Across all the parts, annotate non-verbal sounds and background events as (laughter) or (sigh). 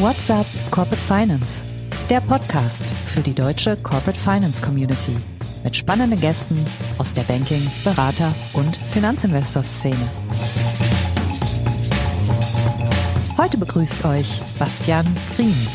What's up Corporate Finance? Der Podcast für die deutsche Corporate Finance Community mit spannenden Gästen aus der Banking-, Berater- und Finanzinvestor-Szene. Heute begrüßt euch Bastian Frien.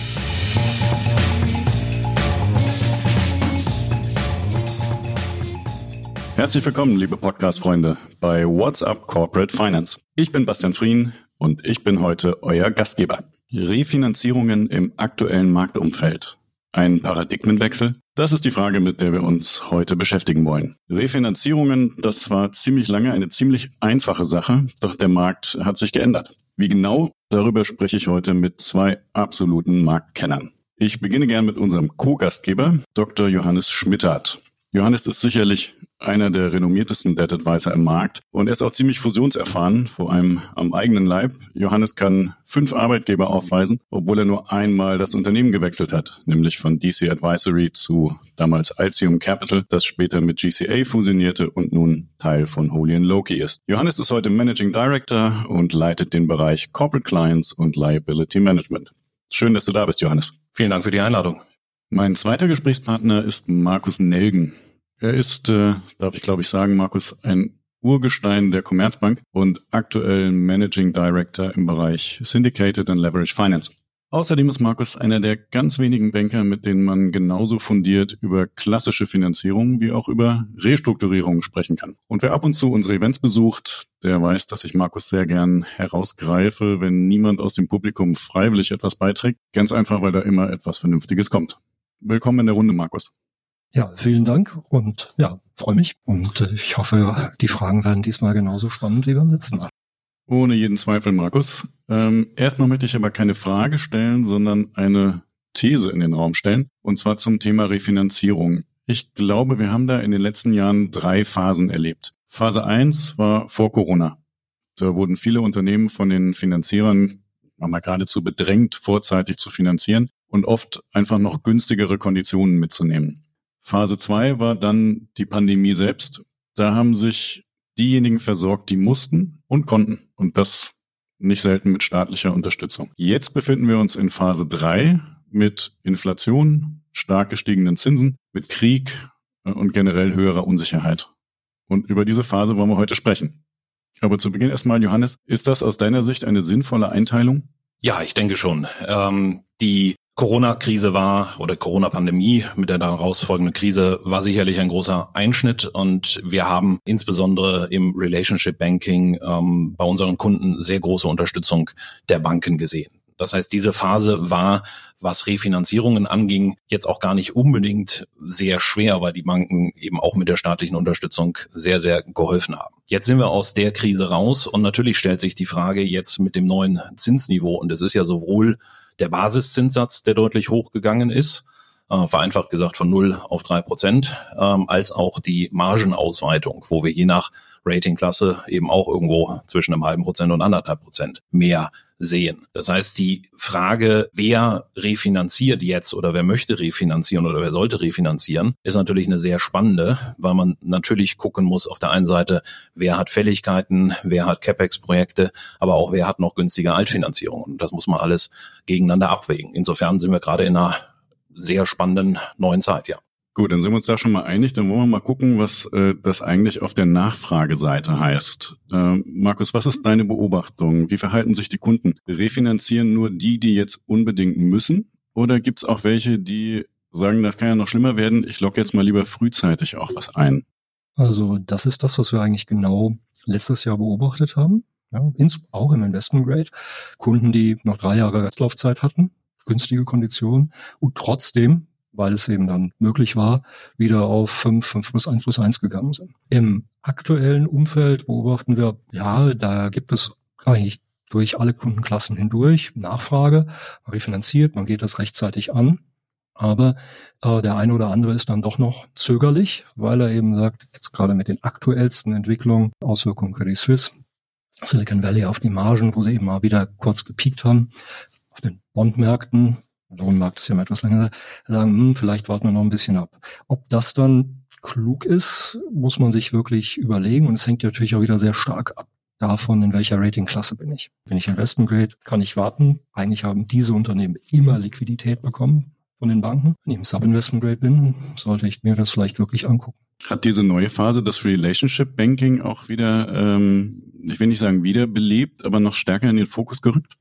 Herzlich willkommen, liebe Podcast-Freunde, bei What's Up Corporate Finance. Ich bin Bastian Frien und ich bin heute euer Gastgeber. Refinanzierungen im aktuellen Marktumfeld. Ein Paradigmenwechsel? Das ist die Frage, mit der wir uns heute beschäftigen wollen. Refinanzierungen, das war ziemlich lange eine ziemlich einfache Sache, doch der Markt hat sich geändert. Wie genau? Darüber spreche ich heute mit zwei absoluten Marktkennern. Ich beginne gern mit unserem Co-Gastgeber, Dr. Johannes Schmittert. Johannes ist sicherlich einer der renommiertesten Debt Advisor im Markt und er ist auch ziemlich fusionserfahren, vor allem am eigenen Leib. Johannes kann fünf Arbeitgeber aufweisen, obwohl er nur einmal das Unternehmen gewechselt hat, nämlich von DC Advisory zu damals Altium Capital, das später mit GCA fusionierte und nun Teil von Holy Loki ist. Johannes ist heute Managing Director und leitet den Bereich Corporate Clients und Liability Management. Schön, dass du da bist, Johannes. Vielen Dank für die Einladung. Mein zweiter Gesprächspartner ist Markus Nelgen. Er ist, äh, darf ich glaube ich sagen, Markus, ein Urgestein der Commerzbank und aktuell Managing Director im Bereich Syndicated and Leverage Finance. Außerdem ist Markus einer der ganz wenigen Banker, mit denen man genauso fundiert über klassische Finanzierung wie auch über Restrukturierung sprechen kann. Und wer ab und zu unsere Events besucht, der weiß, dass ich Markus sehr gern herausgreife, wenn niemand aus dem Publikum freiwillig etwas beiträgt. Ganz einfach, weil da immer etwas Vernünftiges kommt. Willkommen in der Runde, Markus. Ja, vielen Dank und ja, freue mich und äh, ich hoffe, die Fragen werden diesmal genauso spannend wie beim letzten Mal. Ohne jeden Zweifel, Markus. Ähm, erstmal möchte ich aber keine Frage stellen, sondern eine These in den Raum stellen, und zwar zum Thema Refinanzierung. Ich glaube, wir haben da in den letzten Jahren drei Phasen erlebt. Phase eins war vor Corona. Da wurden viele Unternehmen von den Finanzierern mal geradezu bedrängt, vorzeitig zu finanzieren und oft einfach noch günstigere Konditionen mitzunehmen. Phase 2 war dann die Pandemie selbst. Da haben sich diejenigen versorgt, die mussten und konnten. Und das nicht selten mit staatlicher Unterstützung. Jetzt befinden wir uns in Phase 3 mit Inflation, stark gestiegenen Zinsen, mit Krieg äh, und generell höherer Unsicherheit. Und über diese Phase wollen wir heute sprechen. Aber zu Beginn erstmal, Johannes, ist das aus deiner Sicht eine sinnvolle Einteilung? Ja, ich denke schon. Ähm, die Corona-Krise war oder Corona-Pandemie mit der daraus folgenden Krise war sicherlich ein großer Einschnitt und wir haben insbesondere im Relationship Banking ähm, bei unseren Kunden sehr große Unterstützung der Banken gesehen. Das heißt, diese Phase war, was Refinanzierungen anging, jetzt auch gar nicht unbedingt sehr schwer, weil die Banken eben auch mit der staatlichen Unterstützung sehr, sehr geholfen haben. Jetzt sind wir aus der Krise raus und natürlich stellt sich die Frage jetzt mit dem neuen Zinsniveau und es ist ja sowohl der Basiszinssatz, der deutlich hochgegangen ist, äh, vereinfacht gesagt von 0 auf 3 Prozent, ähm, als auch die Margenausweitung, wo wir je nach Ratingklasse eben auch irgendwo zwischen einem halben Prozent und anderthalb Prozent mehr sehen. Das heißt, die Frage, wer refinanziert jetzt oder wer möchte refinanzieren oder wer sollte refinanzieren, ist natürlich eine sehr spannende, weil man natürlich gucken muss auf der einen Seite, wer hat Fälligkeiten, wer hat CapEx-Projekte, aber auch wer hat noch günstige Altfinanzierung. Und das muss man alles gegeneinander abwägen. Insofern sind wir gerade in einer sehr spannenden neuen Zeit, ja. Gut, dann sind wir uns da schon mal einig. Dann wollen wir mal gucken, was äh, das eigentlich auf der Nachfrageseite heißt. Äh, Markus, was ist deine Beobachtung? Wie verhalten sich die Kunden? Refinanzieren nur die, die jetzt unbedingt müssen? Oder gibt es auch welche, die sagen, das kann ja noch schlimmer werden, ich logge jetzt mal lieber frühzeitig auch was ein? Also das ist das, was wir eigentlich genau letztes Jahr beobachtet haben. Ja, auch im Investment Grade. Kunden, die noch drei Jahre Restlaufzeit hatten, günstige Konditionen und trotzdem weil es eben dann möglich war, wieder auf 5, 5 plus 1 plus 1 gegangen sind. Im aktuellen Umfeld beobachten wir, ja, da gibt es eigentlich durch alle Kundenklassen hindurch, Nachfrage, man refinanziert, man geht das rechtzeitig an. Aber äh, der eine oder andere ist dann doch noch zögerlich, weil er eben sagt, jetzt gerade mit den aktuellsten Entwicklungen, Auswirkungen Credit Suisse, Silicon Valley auf die Margen, wo sie eben mal wieder kurz gepiekt haben, auf den Bondmärkten, Lohnmarkt ist ja mal etwas länger, sagen, hm, vielleicht warten wir noch ein bisschen ab. Ob das dann klug ist, muss man sich wirklich überlegen und es hängt natürlich auch wieder sehr stark ab davon, in welcher Ratingklasse bin ich. Bin ich Investment Grade, kann ich warten. Eigentlich haben diese Unternehmen immer Liquidität bekommen von den Banken. Wenn ich im Sub-Investment Grade bin, sollte ich mir das vielleicht wirklich angucken. Hat diese neue Phase das Relationship Banking auch wieder, ähm, ich will nicht sagen wiederbelebt, aber noch stärker in den Fokus gerückt?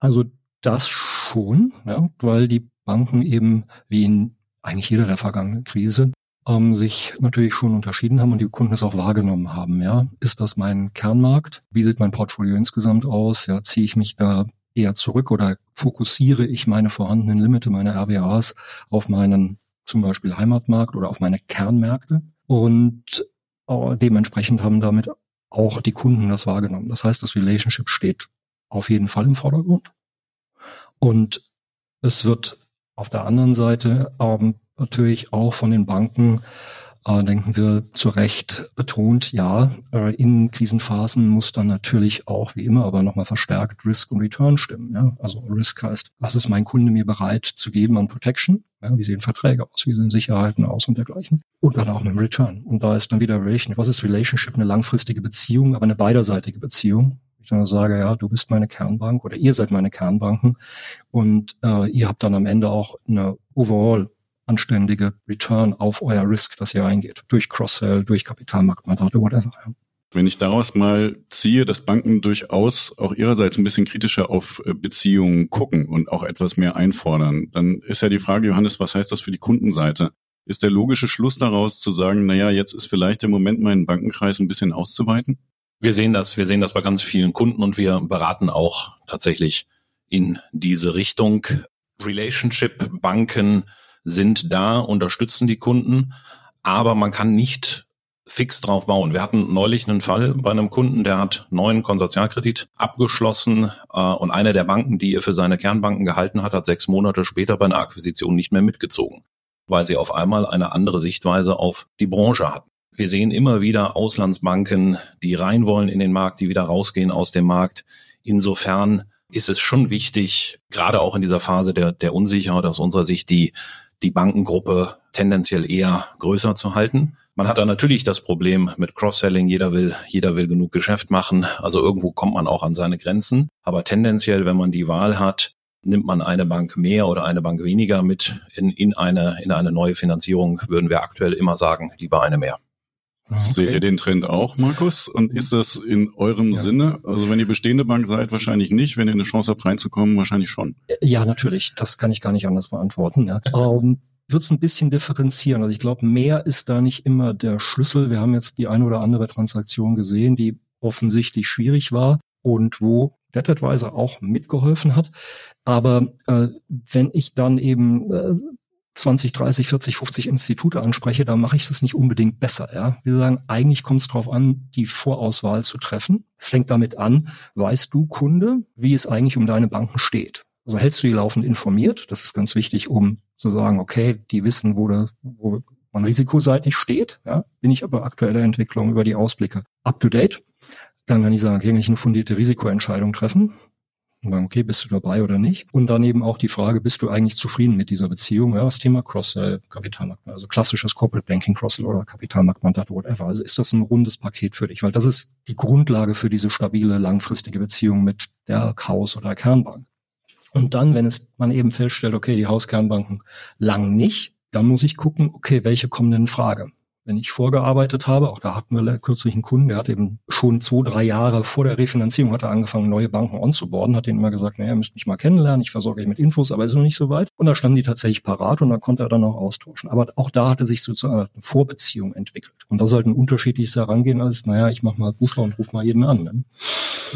Also das schon, ja, weil die Banken eben wie in eigentlich jeder der vergangenen Krise ähm, sich natürlich schon unterschieden haben und die Kunden es auch wahrgenommen haben. Ja, ist das mein Kernmarkt? Wie sieht mein Portfolio insgesamt aus? Ja, ziehe ich mich da eher zurück oder fokussiere ich meine vorhandenen Limite, meine RWAs auf meinen zum Beispiel Heimatmarkt oder auf meine Kernmärkte? Und äh, dementsprechend haben damit auch die Kunden das wahrgenommen. Das heißt, das Relationship steht auf jeden Fall im Vordergrund. Und es wird auf der anderen Seite ähm, natürlich auch von den Banken, äh, denken wir zu Recht betont, ja, äh, in Krisenphasen muss dann natürlich auch, wie immer, aber nochmal verstärkt Risk und Return stimmen. Ja? Also Risk heißt, was ist mein Kunde mir bereit zu geben an Protection? Ja, wie sehen Verträge aus? Wie sehen Sicherheiten aus und dergleichen? Und dann auch mit dem Return. Und da ist dann wieder Relation. Was ist Relationship? Eine langfristige Beziehung, aber eine beiderseitige Beziehung dann sage, ja, du bist meine Kernbank oder ihr seid meine Kernbanken und äh, ihr habt dann am Ende auch eine overall anständige Return auf euer Risk, das ihr eingeht, durch Cross-Sell, durch Kapitalmarktmandate, whatever. Wenn ich daraus mal ziehe, dass Banken durchaus auch ihrerseits ein bisschen kritischer auf äh, Beziehungen gucken und auch etwas mehr einfordern, dann ist ja die Frage, Johannes, was heißt das für die Kundenseite? Ist der logische Schluss daraus zu sagen, naja, jetzt ist vielleicht der Moment, meinen Bankenkreis ein bisschen auszuweiten? Wir sehen das, wir sehen das bei ganz vielen Kunden und wir beraten auch tatsächlich in diese Richtung. Relationship Banken sind da, unterstützen die Kunden, aber man kann nicht fix drauf bauen. Wir hatten neulich einen Fall bei einem Kunden, der hat neuen Konsortialkredit abgeschlossen äh, und eine der Banken, die er für seine Kernbanken gehalten hat, hat sechs Monate später bei einer Akquisition nicht mehr mitgezogen, weil sie auf einmal eine andere Sichtweise auf die Branche hatten. Wir sehen immer wieder Auslandsbanken, die rein wollen in den Markt, die wieder rausgehen aus dem Markt. Insofern ist es schon wichtig, gerade auch in dieser Phase der, der Unsicherheit aus unserer Sicht, die, die Bankengruppe tendenziell eher größer zu halten. Man hat da natürlich das Problem mit Cross-Selling. Jeder will, jeder will genug Geschäft machen. Also irgendwo kommt man auch an seine Grenzen. Aber tendenziell, wenn man die Wahl hat, nimmt man eine Bank mehr oder eine Bank weniger mit in, in eine, in eine neue Finanzierung, würden wir aktuell immer sagen, lieber eine mehr. Okay. Seht ihr den Trend auch, Markus? Und ist das in eurem ja. Sinne? Also wenn ihr bestehende Bank seid, wahrscheinlich nicht. Wenn ihr eine Chance habt, reinzukommen, wahrscheinlich schon. Ja, natürlich. Das kann ich gar nicht anders beantworten. Ja. (laughs) Ähm, wird es ein bisschen differenzieren. Also ich glaube, mehr ist da nicht immer der Schlüssel. Wir haben jetzt die eine oder andere Transaktion gesehen, die offensichtlich schwierig war und wo DebtAdvisor auch mitgeholfen hat. Aber äh, wenn ich dann eben äh, 20, 30, 40, 50 Institute anspreche, dann mache ich das nicht unbedingt besser. Ja? Wir sagen, eigentlich kommt es darauf an, die Vorauswahl zu treffen. Es fängt damit an, weißt du, Kunde, wie es eigentlich um deine Banken steht. Also hältst du die laufend informiert. Das ist ganz wichtig, um zu sagen, okay, die wissen, wo, de, wo man risikoseitig steht. Ja? Bin ich aber aktuelle Entwicklung über die Ausblicke up to date. Dann kann ich sagen, kann ich eine fundierte Risikoentscheidung treffen und sagen, okay, bist du dabei oder nicht? Und dann eben auch die Frage, bist du eigentlich zufrieden mit dieser Beziehung? Ja, das Thema Cross-Sell, Kapitalmarkt, also klassisches Corporate Banking Cross-Sell oder Kapitalmarktmandat, whatever. Also ist das ein rundes Paket für dich? Weil das ist die Grundlage für diese stabile, langfristige Beziehung mit der Haus- oder Kernbank. Und dann, wenn es man eben feststellt, okay, die Hauskernbanken lang nicht, dann muss ich gucken, okay, welche kommen denn in Frage? Wenn ich vorgearbeitet habe, auch da hatten wir kürzlich einen Kunden, der hat eben schon zwei, drei Jahre vor der Refinanzierung hat er angefangen, neue Banken onzuboarden, hat denen immer gesagt, naja, ihr müsst mich mal kennenlernen, ich versorge euch mit Infos, aber ist noch nicht so weit. Und da standen die tatsächlich parat und da konnte er dann auch austauschen. Aber auch da hatte sich sozusagen eine Vorbeziehung entwickelt. Und das ist halt ein unterschiedliches Herangehen als, naja, ich mach mal Rufer und ruf mal jeden an. Ne?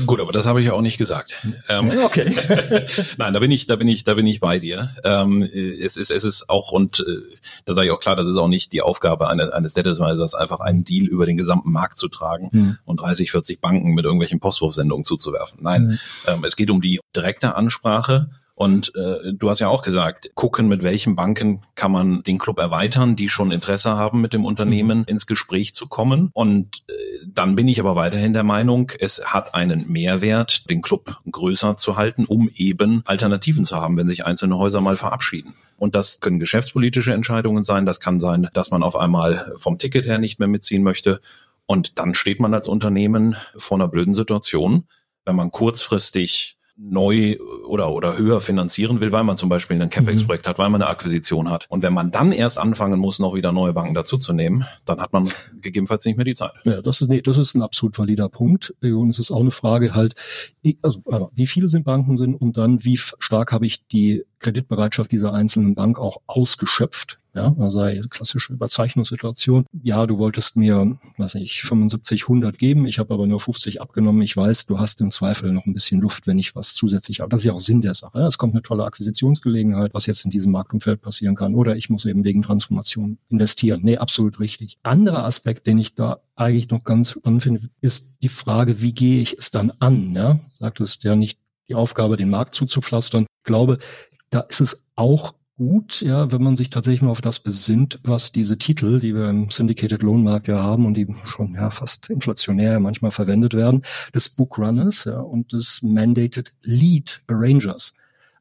Gut, aber das habe ich ja auch nicht gesagt. Ähm, okay. (laughs) Nein, da bin ich, da bin ich, da bin ich bei dir. Ähm, es ist, es ist auch und äh, da sage ich auch klar, das ist auch nicht die Aufgabe eines eines Debtadvisors, einfach einen Deal über den gesamten Markt zu tragen mhm. und 30, 40 Banken mit irgendwelchen Postwurfsendungen zuzuwerfen. Nein, mhm. ähm, es geht um die direkte Ansprache und äh, du hast ja auch gesagt, gucken, mit welchen Banken kann man den Club erweitern, die schon Interesse haben, mit dem Unternehmen mhm. ins Gespräch zu kommen. Und äh, dann bin ich aber weiterhin der Meinung, es hat einen Mehrwert, den Club größer zu halten, um eben Alternativen zu haben, wenn sich einzelne Häuser mal verabschieden. Und das können geschäftspolitische Entscheidungen sein. Das kann sein, dass man auf einmal vom Ticket her nicht mehr mitziehen möchte. Und dann steht man als Unternehmen vor einer blöden Situation, wenn man kurzfristig neu oder, oder höher finanzieren will, weil man zum Beispiel ein CapEx-Projekt mhm. hat, weil man eine Akquisition hat. Und wenn man dann erst anfangen muss, noch wieder neue Banken dazuzunehmen, dann hat man gegebenenfalls nicht mehr die Zeit. Ja, das ist, nee, das ist ein absolut valider Punkt. Und es ist auch eine Frage halt, also, wie viele sind Banken sind und dann wie stark habe ich die Kreditbereitschaft dieser einzelnen Bank auch ausgeschöpft. Ja, also klassische Überzeichnungssituation. Ja, du wolltest mir, weiß nicht, 75, 100 geben, ich habe aber nur 50 abgenommen. Ich weiß, du hast im Zweifel noch ein bisschen Luft, wenn ich was zusätzlich habe. Das ist ja auch Sinn der Sache. Es kommt eine tolle Akquisitionsgelegenheit, was jetzt in diesem Marktumfeld passieren kann. Oder ich muss eben wegen Transformation investieren. Nee, absolut richtig. Anderer Aspekt, den ich da eigentlich noch ganz spannend finde, ist die Frage, wie gehe ich es dann an? Ja? Sagtest ja nicht die Aufgabe, den Markt zuzupflastern. Ich glaube, da ist es auch gut, ja, wenn man sich tatsächlich mal auf das besinnt, was diese Titel, die wir im Syndicated Loan Markt ja haben und die schon ja fast inflationär manchmal verwendet werden, des Bookrunners ja, und des Mandated Lead Arrangers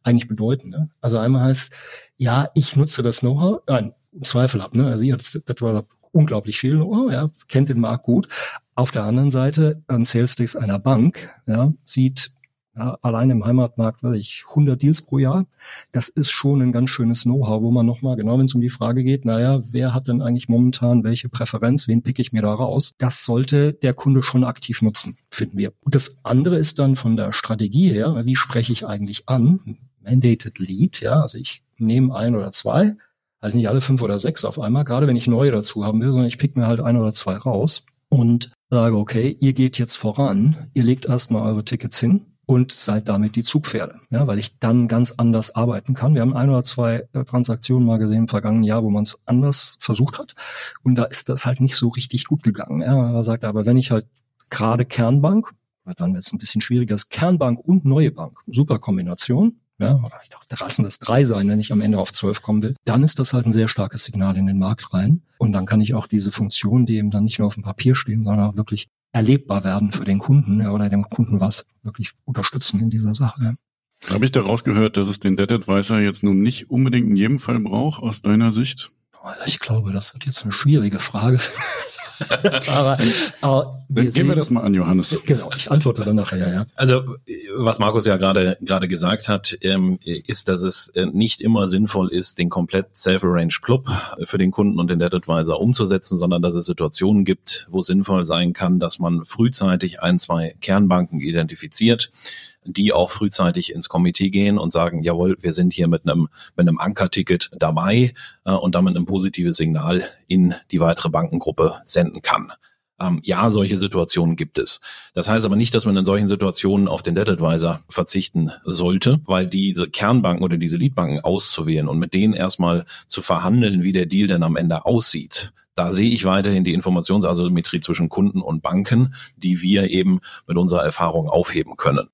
eigentlich bedeuten. Ne? Also einmal heißt, ja, ich nutze das Know-how, nein, im Zweifel ab, ne? Also ihr das war unglaublich viel Know-how, ja, kennt den Markt gut. Auf der anderen Seite ein Sales Desk einer Bank, ja, sieht ja, allein im Heimatmarkt, weiß ich, 100 Deals pro Jahr. Das ist schon ein ganz schönes Know-how, wo man nochmal, genau wenn es um die Frage geht, naja, wer hat denn eigentlich momentan welche Präferenz, wen pick ich mir da raus? Das sollte der Kunde schon aktiv nutzen, finden wir. Und das andere ist dann von der Strategie her, wie spreche ich eigentlich an? Mandated Lead, ja, also ich nehme ein oder zwei, halt nicht alle fünf oder sechs auf einmal, gerade wenn ich neue dazu haben will, sondern ich pick mir halt ein oder zwei raus und sage, okay, ihr geht jetzt voran, ihr legt erstmal eure Tickets hin, und seid damit die Zugpferde, ja, weil ich dann ganz anders arbeiten kann. Wir haben ein oder zwei äh, Transaktionen mal gesehen im vergangenen Jahr, wo man es anders versucht hat und da ist das halt nicht so richtig gut gegangen. Ja. Er sagt aber, wenn ich halt gerade Kernbank, dann wird es ein bisschen schwieriger, ist Kernbank und neue Bank, super Kombination, ja, ich dachte, lassen das drei sein, wenn ich am Ende auf zwölf kommen will, dann ist das halt ein sehr starkes Signal in den Markt rein. Und dann kann ich auch diese Funktionen, die eben dann nicht nur auf dem Papier stehen, sondern auch wirklich erlebbar werden für den Kunden ja, oder dem Kunden was wirklich unterstützen in dieser Sache. Habe ich daraus gehört, dass es den Debt Advisor jetzt nun nicht unbedingt in jedem Fall braucht, aus deiner Sicht? Ich glaube, das wird jetzt eine schwierige Frage. (laughs) aber, aber wir Gehen wir das mal an, Johannes. Genau, ich antworte dann nachher, ja. Also, was Markus ja gerade gerade gesagt hat, ähm, ist, dass es äh, nicht immer sinnvoll ist, den komplett Self-Arranged Club für den Kunden und den Debt Advisor umzusetzen, sondern dass es Situationen gibt, wo es sinnvoll sein kann, dass man frühzeitig ein, zwei Kernbanken identifiziert, die auch frühzeitig ins Komitee gehen und sagen, jawohl, wir sind hier mit einem, mit einem Ankerticket dabei äh, und damit ein positives Signal in die weitere Bankengruppe senden kann. Ähm, ja, solche Situationen gibt es. Das heißt aber nicht, dass man in solchen Situationen auf den Debt Advisor verzichten sollte, weil diese Kernbanken oder diese Leadbanken auszuwählen und mit denen erstmal zu verhandeln, wie der Deal denn am Ende aussieht. Da sehe ich weiterhin die Informationsasymmetrie zwischen Kunden und Banken, die wir eben mit unserer Erfahrung aufheben können.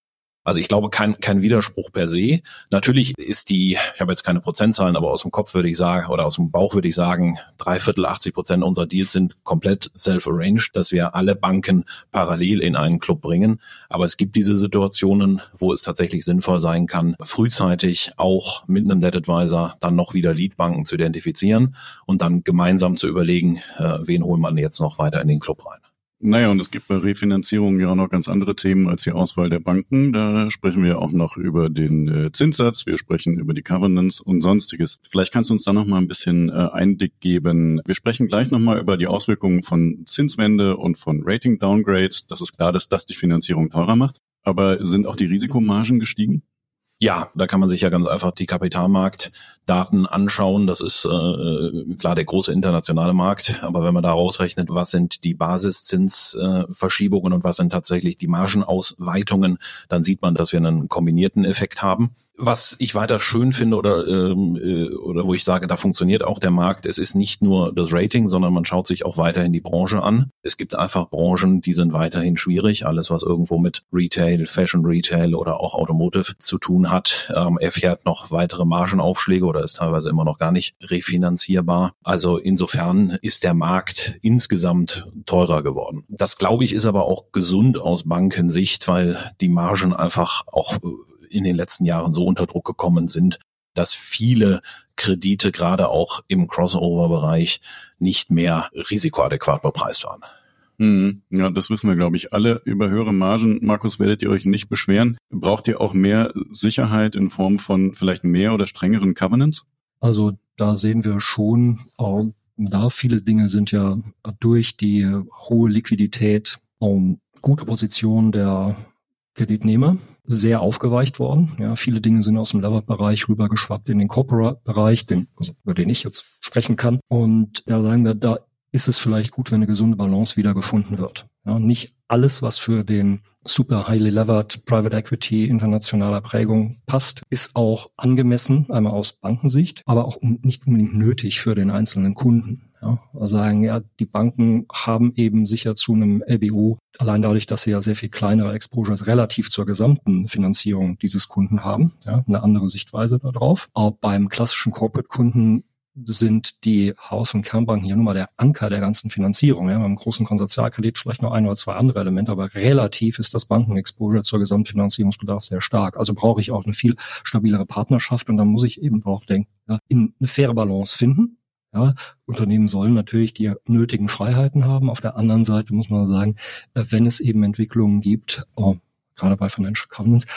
Also ich glaube, kein, kein Widerspruch per se. Natürlich ist die, ich habe jetzt keine Prozentzahlen, aber aus dem Kopf würde ich sagen, oder aus dem Bauch würde ich sagen, drei Viertel, 80 Prozent unserer Deals sind komplett self-arranged, dass wir alle Banken parallel in einen Club bringen. Aber es gibt diese Situationen, wo es tatsächlich sinnvoll sein kann, frühzeitig auch mit einem Debt Advisor dann noch wieder Leadbanken zu identifizieren und dann gemeinsam zu überlegen, äh, wen holen man jetzt noch weiter in den Club rein. Naja, und es gibt bei Refinanzierungen ja auch noch ganz andere Themen als die Auswahl der Banken. Da sprechen wir auch noch über den äh, Zinssatz, wir sprechen über die Covenants und sonstiges. Vielleicht kannst du uns da noch mal ein bisschen äh, Einblick geben. Wir sprechen gleich noch mal über die Auswirkungen von Zinswende und von Rating-Downgrades. Das ist klar, dass das die Finanzierung teurer macht. Aber sind auch die Risikomargen gestiegen? Ja, da kann man sich ja ganz einfach die Kapitalmarktdaten anschauen. Das ist äh, klar der große internationale Markt, aber wenn man da rausrechnet, was sind die Basiszinsverschiebungen äh, und was sind tatsächlich die Margenausweitungen, dann sieht man, dass wir einen kombinierten Effekt haben. Was ich weiter schön finde oder ähm, äh, oder wo ich sage, da funktioniert auch der Markt. Es ist nicht nur das Rating, sondern man schaut sich auch weiterhin die Branche an. Es gibt einfach Branchen, die sind weiterhin schwierig. Alles, was irgendwo mit Retail, Fashion Retail oder auch Automotive zu tun hat, ähm, erfährt noch weitere Margenaufschläge oder ist teilweise immer noch gar nicht refinanzierbar. Also insofern ist der Markt insgesamt teurer geworden. Das glaube ich ist aber auch gesund aus Bankensicht, weil die Margen einfach auch in den letzten Jahren so unter Druck gekommen sind, dass viele Kredite gerade auch im Crossover-Bereich nicht mehr risikoadäquat bepreist waren. Hm, ja, das wissen wir, glaube ich, alle. Über höhere Margen, Markus, werdet ihr euch nicht beschweren. Braucht ihr auch mehr Sicherheit in Form von vielleicht mehr oder strengeren Covenants? Also da sehen wir schon, auch da viele Dinge sind ja durch die hohe Liquidität und gute Position der Kreditnehmer sehr aufgeweicht worden. Ja, viele Dinge sind aus dem Lever-Bereich rübergeschwappt in den Corporate-Bereich, den, also über den ich jetzt sprechen kann. Und da sagen wir, da ist es vielleicht gut, wenn eine gesunde Balance wieder gefunden wird. Ja, nicht alles, was für den super highly levered Private Equity internationaler Prägung passt, ist auch angemessen, einmal aus Bankensicht, aber auch nicht unbedingt nötig für den einzelnen Kunden. Ja, also sagen, ja, die Banken haben eben sicher zu einem LBO, allein dadurch, dass sie ja sehr viel kleinere Exposures relativ zur gesamten Finanzierung dieses Kunden haben, ja, eine andere Sichtweise darauf. Auch beim klassischen Corporate-Kunden sind die Haus- und Kernbanken hier nun mal der Anker der ganzen Finanzierung. Ja, beim großen Konsortialkredit vielleicht noch ein oder zwei andere Elemente, aber relativ ist das Bankenexposure zur Gesamtfinanzierungsbedarf sehr stark. Also brauche ich auch eine viel stabilere Partnerschaft und dann muss ich eben auch denken, ja, in eine faire Balance finden ja, Unternehmen sollen natürlich die nötigen Freiheiten haben. Auf der anderen Seite muss man sagen, äh, wenn es eben Entwicklungen gibt, oh, gerade bei Financial Covenants,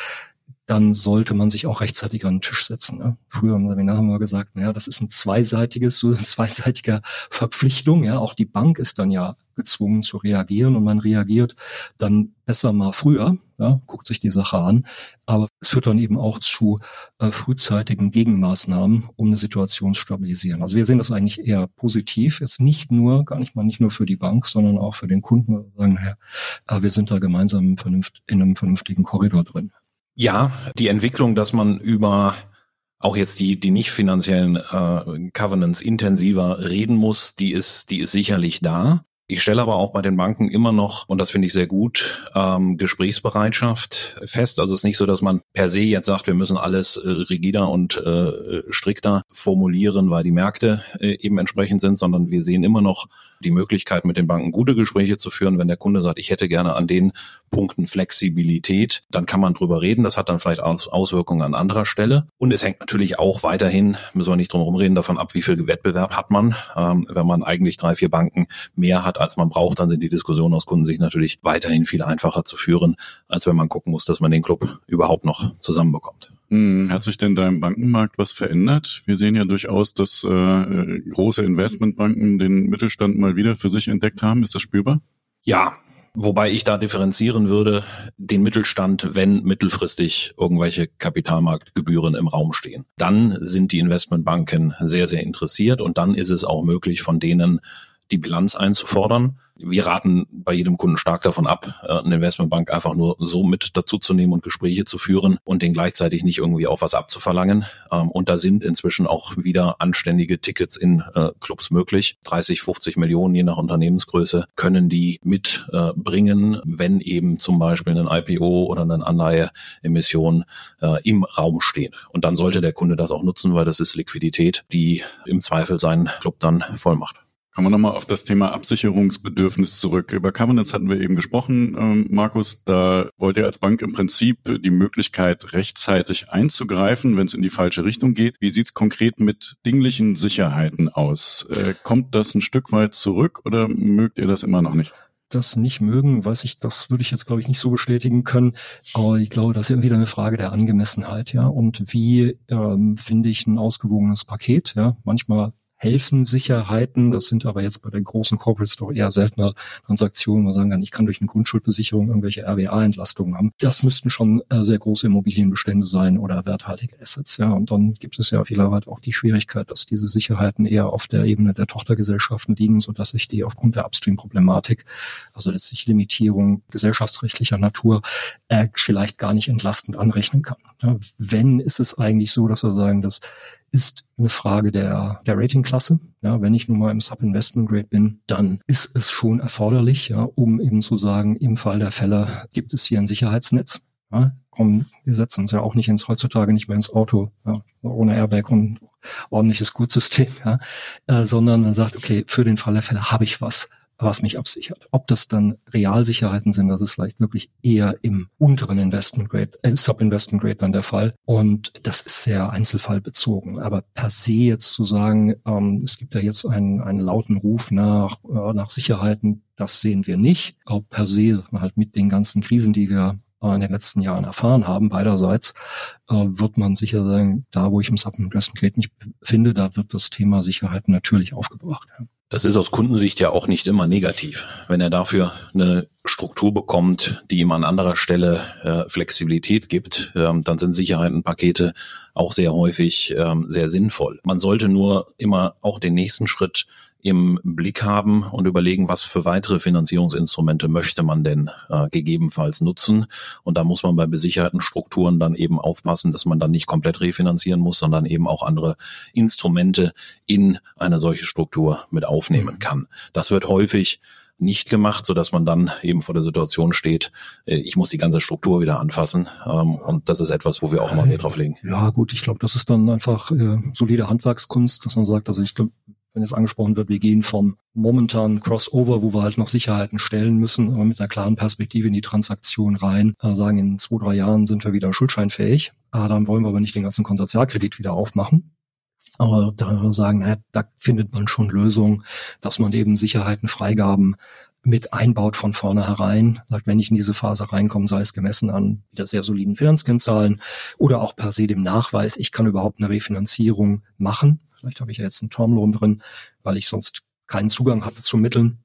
dann sollte man sich auch rechtzeitig an den Tisch setzen. Ne? Früher im Seminar haben wir gesagt, naja, das ist ein zweiseitiges, (laughs) so eine zweiseitige Verpflichtung. Ja, auch die Bank ist dann ja gezwungen zu reagieren und man reagiert dann besser mal früher, ja, guckt sich die Sache an. Aber es führt dann eben auch zu äh, frühzeitigen Gegenmaßnahmen, um eine Situation zu stabilisieren. Also wir sehen das eigentlich eher positiv. Jetzt nicht nur, gar nicht mal nicht nur für die Bank, sondern auch für den Kunden. Wir sagen, naja, äh, wir sind da gemeinsam in einem vernünftigen Korridor drin. Ja, die Entwicklung, dass man über auch jetzt die, die nicht finanziellen äh, Covenants intensiver reden muss, die ist, die ist sicherlich da. Ich stelle aber auch bei den Banken immer noch, und das finde ich sehr gut, ähm, Gesprächsbereitschaft fest. Also es ist nicht so, dass man per se jetzt sagt, wir müssen alles äh, rigider und äh, strikter formulieren, weil die Märkte äh, eben entsprechend sind, sondern wir sehen immer noch die Möglichkeit, mit den Banken gute Gespräche zu führen. Wenn der Kunde sagt, ich hätte gerne an den Punkten Flexibilität, dann kann man drüber reden. Das hat dann vielleicht Auswirkungen an anderer Stelle. Und es hängt natürlich auch weiterhin, müssen wir nicht drum herum reden, davon ab, wie viel Wettbewerb hat man. Ähm, wenn man eigentlich drei, vier Banken mehr hat, als man braucht, dann sind die Diskussionen aus Kundensicht natürlich weiterhin viel einfacher zu führen, als wenn man gucken muss, dass man den Club überhaupt noch zusammenbekommt. Hm, hat sich denn da im Bankenmarkt was verändert? Wir sehen ja durchaus, dass äh, große Investmentbanken den Mittelstand mal wieder für sich entdeckt haben. Ist das spürbar? Ja, Wobei ich da differenzieren würde, den Mittelstand, wenn mittelfristig irgendwelche Kapitalmarktgebühren im Raum stehen. Dann sind die Investmentbanken sehr, sehr interessiert und dann ist es auch möglich, von denen die Bilanz einzufordern. Wir raten bei jedem Kunden stark davon ab, äh, eine Investmentbank einfach nur so mit dazu zu nehmen und Gespräche zu führen und den gleichzeitig nicht irgendwie auf was abzuverlangen. Ähm, und da sind inzwischen auch wieder anständige Tickets in äh, Clubs möglich. 30, 50 Millionen, je nach Unternehmensgröße, können die mitbringen, wenn eben zum Beispiel ein IPO oder eine Anleiheemission äh, im Raum steht. Und dann sollte der Kunde das auch nutzen, weil das ist Liquidität, die im Zweifel seinen Club dann voll macht. Kommen wir nochmal auf das Thema Absicherungsbedürfnis zurück. Über Covenants hatten wir eben gesprochen, ähm, Markus. Da wollt ihr als Bank im Prinzip die Möglichkeit, rechtzeitig einzugreifen, wenn es in die falsche Richtung geht. Wie sieht's konkret mit dinglichen Sicherheiten aus? Äh, kommt das ein Stück weit zurück oder mögt ihr das immer noch nicht? das nicht mögen, weiß ich, das würde ich jetzt glaube ich nicht so bestätigen können. Aber ich glaube, das ist wieder eine Frage der Angemessenheit, ja. Und wie ähm, finde ich ein ausgewogenes Paket? Ja, manchmal helfen Sicherheiten. Das sind aber jetzt bei den großen Corporates doch eher seltener Transaktionen. Man sagen kann, ich kann durch eine Grundschuldbesicherung irgendwelche RWA-Entlastungen haben. Das müssten schon äh, sehr große Immobilienbestände sein oder werthaltige Assets. Ja, und dann gibt es ja vielerweise auch die Schwierigkeit, dass diese Sicherheiten eher auf der Ebene der Tochtergesellschaften liegen, so dass sich die aufgrund der Upstream-Problematik, also letztlich Limitierung gesellschaftsrechtlicher Natur, äh, vielleicht gar nicht entlastend anrechnen kann. Ja, wenn ist es eigentlich so, dass wir sagen, dass ist eine Frage der, der Ratingklasse. Ja, wenn ich nun mal im Sub-Investment Grade bin, dann ist es schon erforderlich, ja, um eben zu sagen, im Fall der Fälle gibt es hier ein Sicherheitsnetz. Ja, komm, wir setzen uns ja auch nicht ins heutzutage nicht mehr ins Auto ja, ohne Airbag und ordentliches Gutsystem, ja, äh, sondern man sagt, okay, für den Fall der Fälle habe ich was was mich absichert. Ob das dann Realsicherheiten sind, das ist vielleicht wirklich eher im unteren Investment Grade, äh, Sub-Investment Grade dann der Fall. Und das ist sehr einzelfallbezogen. Aber per se jetzt zu sagen, ähm, es gibt ja jetzt einen, einen lauten Ruf nach, äh, nach Sicherheiten, das sehen wir nicht. Auch per se halt mit den ganzen Krisen, die wir in den letzten Jahren erfahren haben, beiderseits, äh, wird man sicher sagen, da wo ich im Sub-Investment Grade mich finde, da wird das Thema Sicherheit natürlich aufgebracht. Das ist aus Kundensicht ja auch nicht immer negativ. Wenn er dafür eine Struktur bekommt, die ihm an anderer Stelle äh, Flexibilität gibt, ähm, dann sind Sicherheitenpakete auch sehr häufig ähm, sehr sinnvoll. Man sollte nur immer auch den nächsten Schritt im Blick haben und überlegen, was für weitere Finanzierungsinstrumente möchte man denn äh, gegebenenfalls nutzen. Und da muss man bei besicherten Strukturen dann eben aufpassen, dass man dann nicht komplett refinanzieren muss, sondern eben auch andere Instrumente in eine solche Struktur mit aufnehmen kann. Das wird häufig nicht gemacht, so dass man dann eben vor der Situation steht, äh, ich muss die ganze Struktur wieder anfassen. Ähm, und das ist etwas, wo wir auch mal Wert drauf legen. Ja, gut, ich glaube, das ist dann einfach äh, solide Handwerkskunst, dass man sagt, also ich glaube, wenn jetzt angesprochen wird, wir gehen vom momentanen Crossover, wo wir halt noch Sicherheiten stellen müssen, aber mit einer klaren Perspektive in die Transaktion rein, äh, sagen, in zwei, drei Jahren sind wir wieder schuldscheinfähig. Ah, dann wollen wir aber nicht den ganzen Konsortialkredit wieder aufmachen. Aber da sagen, naja, da findet man schon Lösungen, dass man eben Sicherheitenfreigaben mit einbaut von vornherein, sagt, wenn ich in diese Phase reinkomme, sei es gemessen an wieder sehr soliden Finanzkennzahlen oder auch per se dem Nachweis, ich kann überhaupt eine Refinanzierung machen, vielleicht habe ich ja jetzt einen Termloan drin, weil ich sonst keinen Zugang hatte zu Mitteln,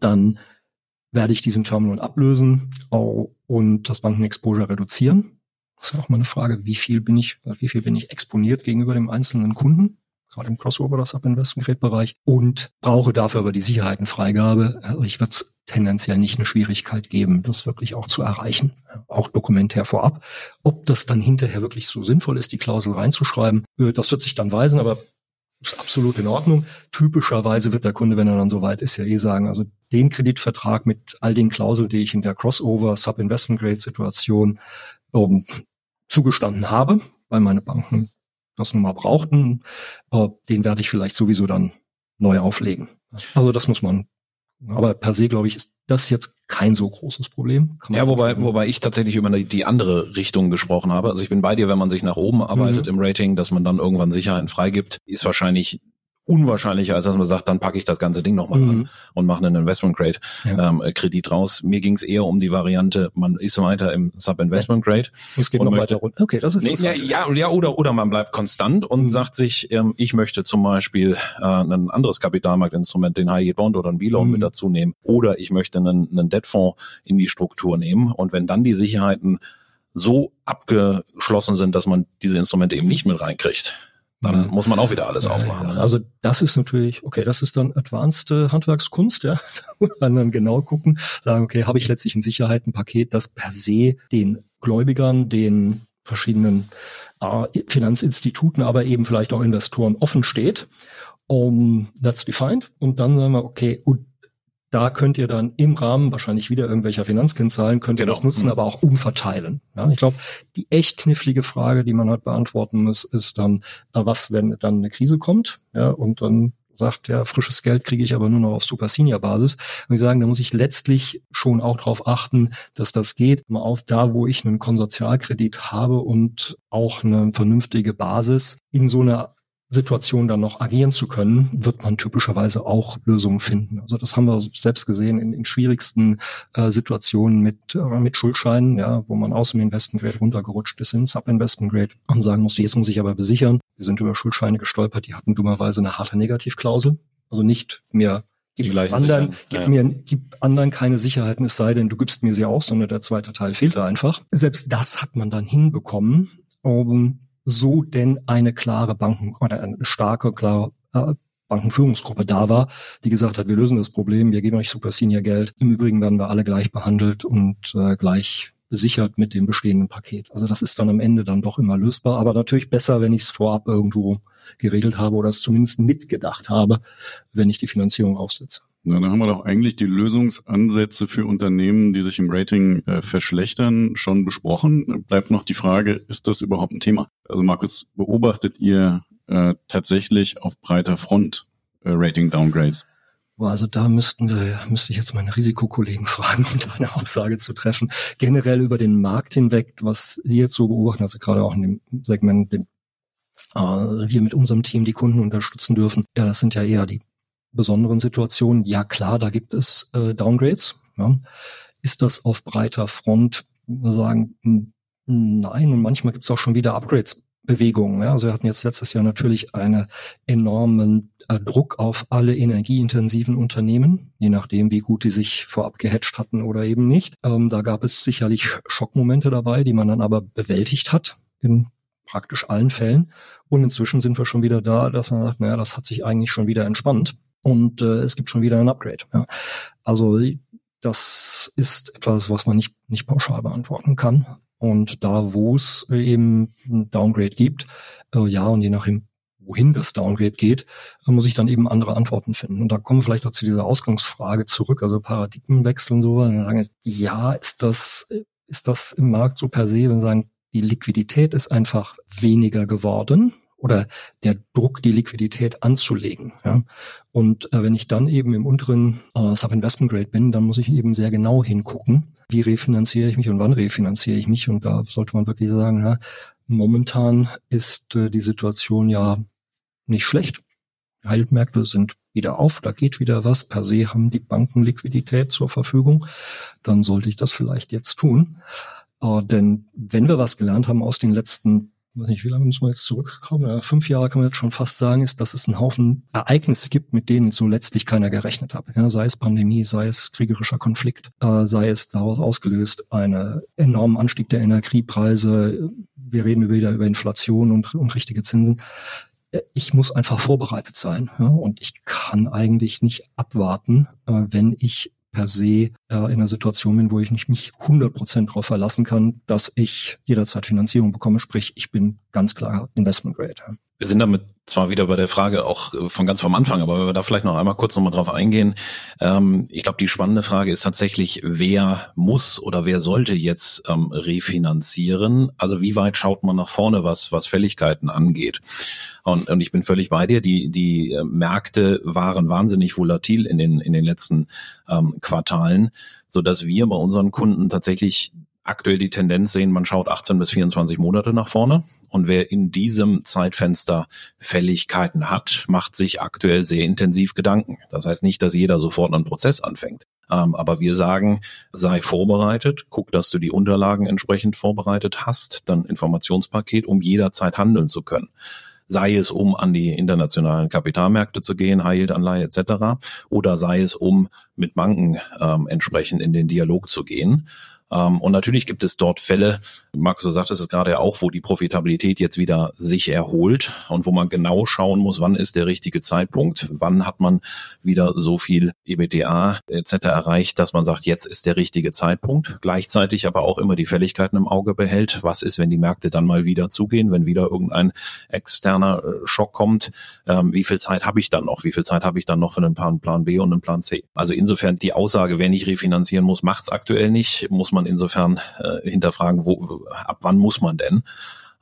dann werde ich diesen Termloan ablösen und das Bankenexposure reduzieren. Das ist ja auch mal eine Frage, wie viel bin ich, wie viel bin ich exponiert gegenüber dem einzelnen Kunden, gerade im Crossover, das Sub-Investment-Bereich und brauche dafür aber die Sicherheitenfreigabe. Also ich würde tendenziell nicht eine Schwierigkeit geben, das wirklich auch zu erreichen, auch dokumentär vorab. Ob das dann hinterher wirklich so sinnvoll ist, die Klausel reinzuschreiben, äh, das wird sich dann weisen, aber ist absolut in Ordnung. Typischerweise wird der Kunde, wenn er dann soweit ist, ja eh sagen, also den Kreditvertrag mit all den Klauseln, die ich in der Crossover Sub-Investment Grade Situation um, ähm, zugestanden habe, weil meine Banken das nun mal brauchten, äh, den werde ich vielleicht sowieso dann neu auflegen. Also das muss man aber per se, glaube ich, ist das jetzt kein so großes Problem. ja, wobei, wobei ich tatsächlich über die andere Richtung gesprochen habe. Also ich bin bei dir, wenn man sich nach oben arbeitet mhm. im Rating, dass man dann irgendwann Sicherheiten freigibt, ist wahrscheinlich unwahrscheinlicher, als dass man sagt, dann packe ich das ganze Ding nochmal mhm. an und mache einen Investment Grade ja. ähm, Kredit raus. Mir ging es eher um die Variante, man ist weiter im Sub Investment Grade. Es geht noch weiter runter. Okay, das ist nee, ja, ja, ja, oder oder man bleibt konstant und mhm. sagt sich, ähm, ich möchte zum Beispiel äh, ein anderes Kapitalmarktinstrument, den High Yield Bond oder ein B-Loan mhm. mit dazu nehmen, oder ich möchte einen, einen Debtfonds in die Struktur nehmen und wenn dann die Sicherheiten so abgeschlossen sind, dass man diese Instrumente eben nicht mit reinkriegt, dann ja. muss man auch wieder alles ja, aufmachen. Ja. Ne? Also das ist natürlich, okay, das ist dann advanced äh, Handwerkskunst, ja. (laughs) Da muss man dann genau gucken, sagen, okay, habe ich letztlich ein Sicherheitenpaket, das per se den Gläubigern, den verschiedenen äh, Finanzinstituten, aber eben vielleicht auch Investoren offen steht. Um, that's defined. Und dann sagen wir, okay, und da könnt ihr dann im Rahmen wahrscheinlich wieder irgendwelcher Finanzkennzahlen, könnt ihr genau. das nutzen, mhm. aber auch umverteilen. Ja, ich glaube, die echt knifflige Frage, die man halt beantworten muss, ist dann, was, wenn dann eine Krise kommt, ja, und dann sagt, ja, frisches Geld kriege ich aber nur noch auf Super Senior Basis. Und ich sagen, da muss ich letztlich schon auch darauf achten, dass das geht. Mal auf da, wo ich einen Konsortialkredit habe und auch eine vernünftige Basis in so einer Situation dann noch agieren zu können, wird man typischerweise auch Lösungen finden. Also das haben wir selbst gesehen in, in schwierigsten äh, Situationen mit, äh, mit Schuldscheinen, ja, wo man aus dem Investment Grade runtergerutscht ist in Sub-Investment Grade und sagen musste, jetzt muss ich aber besichern. Wir sind über Schuldscheine gestolpert, die hatten dummerweise eine harte Negativklausel. Also nicht mehr Gib anderen, gib ja. mir, gib anderen keine Sicherheiten, es sei denn, du gibst mir sie auch, sondern der zweite Teil fehlt einfach. Selbst das hat man dann hinbekommen, um so denn eine klare Banken oder eine starke, klare äh, Bankenführungsgruppe da war, die gesagt hat, wir lösen das Problem, wir geben euch Super Senior Geld. Im Übrigen werden wir alle gleich behandelt und äh, gleich besichert mit dem bestehenden Paket. Also das ist dann am Ende dann doch immer lösbar, aber natürlich besser, wenn ich es vorab irgendwo geregelt habe oder es zumindest mitgedacht habe, wenn ich die Finanzierung aufsetze. Na, da haben wir doch eigentlich die Lösungsansätze für Unternehmen, die sich im Rating äh, verschlechtern, schon besprochen. Bleibt noch die Frage, ist das überhaupt ein Thema? Also Markus, beobachtet ihr äh, tatsächlich auf breiter Front äh, Rating-Downgrades? Also da müssten wir, müsste ich jetzt meine Risikokollegen (laughs) fragen, um da eine Aussage zu treffen. Generell über den Markt hinweg, was wir jetzt so beobachten, also gerade auch in dem Segment, dem äh, wir mit unserem Team die Kunden unterstützen dürfen. Ja, das sind ja eher die besonderen Situationen, ja klar, da gibt es äh, Downgrades. Ja. Ist das auf breiter Front, sagen, nein, und manchmal gibt es auch schon wieder Upgrades. Bewegungen. Ja. Also wir hatten jetzt letztes Jahr natürlich einen enormen äh, Druck auf alle energieintensiven Unternehmen, je nachdem, wie gut die sich vorab gehatcht hatten oder eben nicht. Ähm, da gab es sicherlich Schockmomente dabei, die man dann aber bewältigt hat in praktisch allen Fällen. Und inzwischen sind wir schon wieder da, dass man sagt, naja, das hat sich eigentlich schon wieder entspannt und äh, es gibt schon wieder ein Upgrade. Ja. Also das ist etwas, was man nicht, nicht pauschal beantworten kann. Und da, wo es eben ein Downgrade gibt, äh, ja, und je nachdem, wohin das Downgrade geht, äh, muss ich dann eben andere Antworten finden. Und da kommen wir vielleicht auch zu dieser Ausgangsfrage zurück, also Paradigmenwechsel und so. Dann sagen, ja, ist das, ist das im Markt so per se, wenn wir sagen, die Liquidität ist einfach weniger geworden, oder der Druck, die Liquidität anzulegen. Ja. Und äh, wenn ich dann eben im unteren äh, Sub-Investment Grade bin, dann muss ich eben sehr genau hingucken, wie refinanziere ich mich und wann refinanziere ich mich. Und da sollte man wirklich sagen, ja, momentan ist äh, die Situation ja nicht schlecht. Heilmärkte sind wieder auf, da geht wieder was. Per se haben die Banken Liquidität zur Verfügung. Dann sollte ich das vielleicht jetzt tun. Äh, denn wenn wir was gelernt haben aus den letzten weiß nicht, wie lange müssen wir jetzt zurückkommen? Fünf Jahre kann man jetzt schon fast sagen, ist, dass es einen Haufen Ereignisse gibt, mit denen so letztlich keiner gerechnet hat. Ja, sei es Pandemie, sei es kriegerischer Konflikt, äh, sei es daraus ausgelöst einen enormen Anstieg der Energiepreise. Wir reden wieder über Inflation und, und richtige Zinsen ich muss einfach vorbereitet sein. Ja, und ich kann eigentlich nicht abwarten, äh, wenn ich per se äh, in einer Situation bin, wo ich nicht mich 100% darauf verlassen kann, dass ich jederzeit Finanzierung bekomme. Sprich, ich bin ganz klar Investment Grade. Wir sind damit zwar wieder bei der Frage auch äh, von ganz vom Anfang, aber wenn wir da vielleicht noch einmal kurz nochmal drauf eingehen. Ähm, ich glaube, die spannende Frage ist tatsächlich, wer muss oder wer sollte jetzt ähm, refinanzieren? Also wie weit schaut man nach vorne, was, was Fälligkeiten angeht? Und, und ich bin völlig bei dir, die, die äh, Märkte waren wahnsinnig volatil in den, in den letzten ähm, Quartalen, so dass wir bei unseren Kunden tatsächlich aktuell die Tendenz sehen, man schaut 18 bis 24 Monate nach vorne. Und wer in diesem Zeitfenster Fälligkeiten hat, macht sich aktuell sehr intensiv Gedanken. Das heißt nicht, dass jeder sofort einen Prozess anfängt. Ähm, aber wir sagen, sei vorbereitet, guck, dass du die Unterlagen entsprechend vorbereitet hast, dann Informationspaket, um jederzeit handeln zu können sei es um an die internationalen Kapitalmärkte zu gehen, High-Yield-Anleihe etc., oder sei es um mit Banken ähm, entsprechend in den Dialog zu gehen. Ähm, und natürlich gibt es dort Fälle, Markus, du sagtest es gerade auch, wo die Profitabilität jetzt wieder sich erholt und wo man genau schauen muss, wann ist der richtige Zeitpunkt, wann hat man wieder so viel EBTA etc. erreicht, dass man sagt, jetzt ist der richtige Zeitpunkt. Gleichzeitig aber auch immer die Fälligkeiten im Auge behält. Was ist, wenn die Märkte dann mal wieder zugehen, wenn wieder irgendein externer äh, Schock kommt? Ähm, wie viel Zeit habe ich dann noch? Wie viel Zeit habe ich dann noch für einen Plan, Plan B und einen Plan C? Also insofern die Aussage, wer nicht refinanzieren muss, macht es aktuell nicht, muss man man insofern äh, hinterfragen, wo, ab wann muss man denn?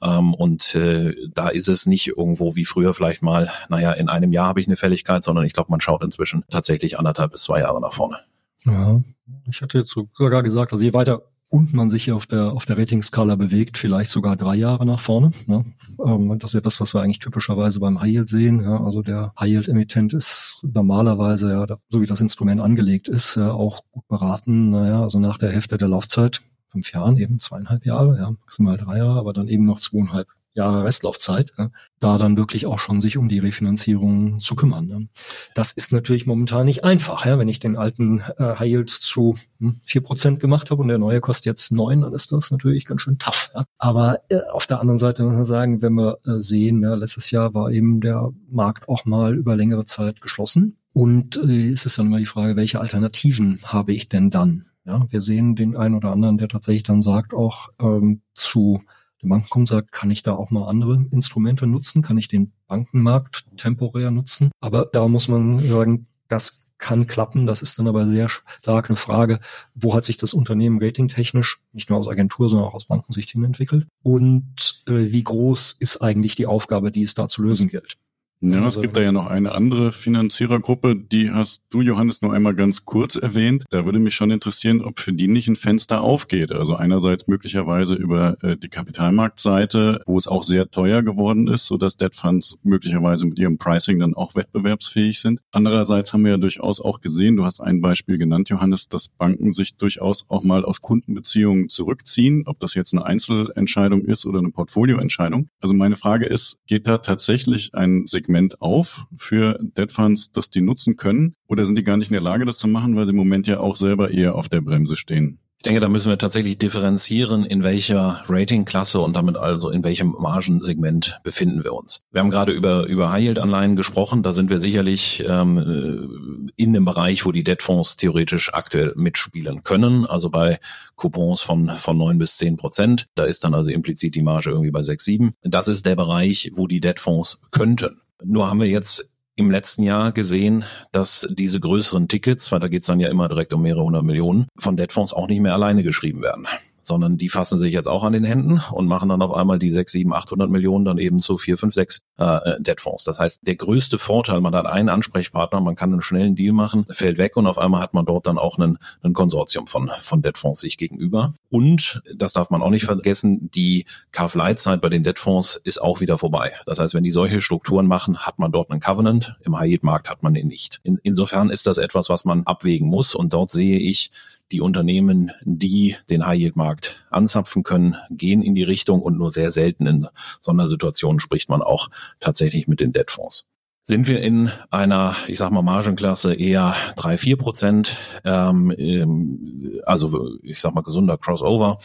Ähm, und äh, da ist es nicht irgendwo wie früher vielleicht mal, naja, in einem Jahr habe ich eine Fälligkeit, sondern ich glaube, man schaut inzwischen tatsächlich anderthalb bis zwei Jahre nach vorne. Ja, ich hatte jetzt sogar gesagt, also je weiter und man sich auf der, auf der Ratingskala bewegt, vielleicht sogar drei Jahre nach vorne. Ne? Ähm, das ist ja das, was wir eigentlich typischerweise beim High Yield sehen. Ja? Also der High Yield Emittent ist normalerweise, ja, so wie das Instrument angelegt ist, ja, auch gut beraten, naja, also nach der Hälfte der Laufzeit, fünf Jahren, eben zweieinhalb Jahre, ja, maximal drei Jahre, aber dann eben noch zweieinhalb Jahre Restlaufzeit, da dann wirklich auch schon sich um die Refinanzierung zu kümmern. Ne. Das ist natürlich momentan nicht einfach. Wenn ich den alten äh, High Yield zu hm, vier Prozent gemacht habe und der neue kostet jetzt neun, dann ist das natürlich ganz schön tough. Aber äh, auf der anderen Seite muss man sagen, wenn wir äh, sehen, letztes Jahr war eben der Markt auch mal über längere Zeit geschlossen. Und äh, ist es dann immer die Frage, welche Alternativen habe ich denn dann? Ja, wir sehen den einen oder anderen, der tatsächlich dann sagt, auch ähm, zu der Banken kommt sagt, kann ich da auch mal andere Instrumente nutzen? Kann ich den Bankenmarkt temporär nutzen? Aber da muss man sagen, das kann klappen. Das ist dann aber sehr stark eine Frage, wo hat sich das Unternehmen ratingtechnisch, nicht nur aus Agentur, sondern auch aus Bankensicht hin entwickelt? Und äh, wie groß ist eigentlich die Aufgabe, die es da zu lösen gilt? Ja, es gibt da ja noch eine andere Finanzierergruppe, die hast du, Johannes, nur einmal ganz kurz erwähnt. Da würde mich schon interessieren, ob für die nicht ein Fenster aufgeht. Also einerseits möglicherweise über äh, die Kapitalmarktseite, wo es auch sehr teuer geworden ist, sodass Debt Funds möglicherweise mit ihrem Pricing dann auch wettbewerbsfähig sind. Andererseits haben wir ja durchaus auch gesehen, du hast ein Beispiel genannt, Johannes, dass Banken sich durchaus auch mal aus Kundenbeziehungen zurückziehen, ob das jetzt eine Einzelentscheidung ist oder eine Portfolioentscheidung. Also meine Frage ist, geht da tatsächlich ein Segment Segment auf für Debt Funds, dass die nutzen können? Oder sind die gar nicht in der Lage, das zu machen, weil sie im Moment ja auch selber eher auf der Bremse stehen? Ich denke, da müssen wir tatsächlich differenzieren, in welcher Ratingklasse und damit also in welchem Margensegment befinden wir uns. Wir haben gerade über, über High-Yield-Anleihen gesprochen. Da sind wir sicherlich ähm, äh, in dem Bereich, wo die Debtfonds theoretisch aktuell mitspielen können. Also bei Coupons von, von neun bis zehn Prozent. Da ist dann also implizit die Marge irgendwie bei sechs, sieben. Das ist der Bereich, wo die Debtfonds könnten. Nur haben wir jetzt im letzten Jahr gesehen, dass diese größeren Tickets, weil da geht's dann ja immer direkt um mehrere hundert Millionen, von Debtfonds auch nicht mehr alleine geschrieben werden sondern die fassen sich jetzt auch an den Händen und machen dann auf einmal die 6, 7, 800 Millionen dann eben zu 4, 5, 6 äh, Debtfonds. Das heißt, der größte Vorteil, man hat einen Ansprechpartner, man kann einen schnellen Deal machen, fällt weg und auf einmal hat man dort dann auch einen, einen Konsortium von, von Debtfonds sich gegenüber. Und, das darf man auch nicht vergessen, die Kauf-Leitzeit bei den Debtfonds ist auch wieder vorbei. Das heißt, wenn die solche Strukturen machen, hat man dort einen Covenant. Im High-Yield-Markt hat man den nicht. In, insofern ist das etwas, was man abwägen muss und dort sehe ich die Unternehmen, die den High-Yield-Markt anzapfen können, gehen in die Richtung und nur sehr selten in Sondersituationen spricht man auch tatsächlich mit den Debtfonds. Sind wir in einer, ich sag mal, Margenklasse eher drei vier Prozent, ähm, ähm, also ich sag mal gesunder Crossover,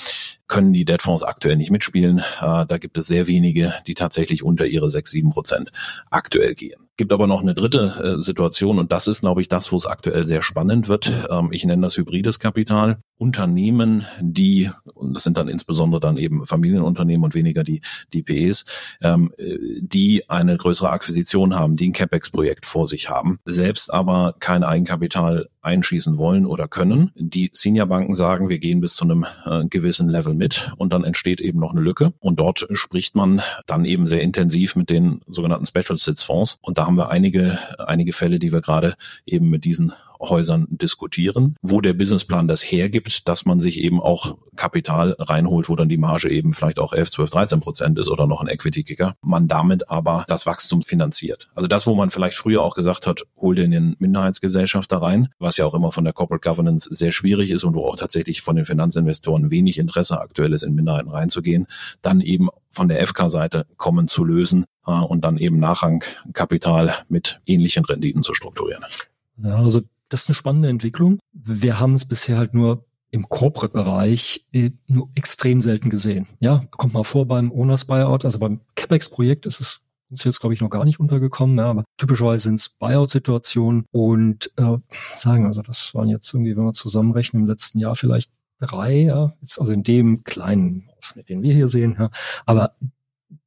können die Debtfonds aktuell nicht mitspielen. Äh, da gibt es sehr wenige, die tatsächlich unter ihre sechs sieben Prozent aktuell gehen gibt aber noch eine dritte äh, Situation und das ist, glaube ich, das, wo es aktuell sehr spannend wird. Ähm, ich nenne das hybrides Kapital. Unternehmen, die, und das sind dann insbesondere dann eben Familienunternehmen und weniger die, die ähm, die eine größere Akquisition haben, die ein CapEx-Projekt vor sich haben, selbst aber kein Eigenkapital einschießen wollen oder können. Die Senior-Banken sagen, wir gehen bis zu einem äh, gewissen Level mit und dann entsteht eben noch eine Lücke. Und dort spricht man dann eben sehr intensiv mit den sogenannten Special Sits Fonds. Und da haben wir einige, einige Fälle, die wir gerade eben mit diesen Häusern diskutieren, wo der Businessplan das hergibt, dass man sich eben auch Kapital reinholt, wo dann die Marge eben vielleicht auch 11, 12, 13 Prozent ist oder noch ein Equity-Kicker, man damit aber das Wachstum finanziert. Also das, wo man vielleicht früher auch gesagt hat, hol den in Minderheitsgesellschaft da rein, was ja auch immer von der Corporate Governance sehr schwierig ist und wo auch tatsächlich von den Finanzinvestoren wenig Interesse aktuell ist, in Minderheiten reinzugehen, dann eben von der FK-Seite kommen zu lösen und dann eben Nachrangkapital mit ähnlichen Renditen zu strukturieren. Ja, also das ist eine spannende Entwicklung. Wir haben es bisher halt nur im Corporate-Bereich äh, nur extrem selten gesehen. Ja, kommt mal vor beim Owners Buyout, also beim CapEx-Projekt ist es uns jetzt, glaube ich, noch gar nicht untergekommen, ja, aber typischerweise sind es Buyout-Situationen und äh, sagen, also das waren jetzt irgendwie, wenn wir zusammenrechnen, im letzten Jahr vielleicht drei, ja, jetzt also in dem kleinen Ausschnitt, den wir hier sehen, ja, aber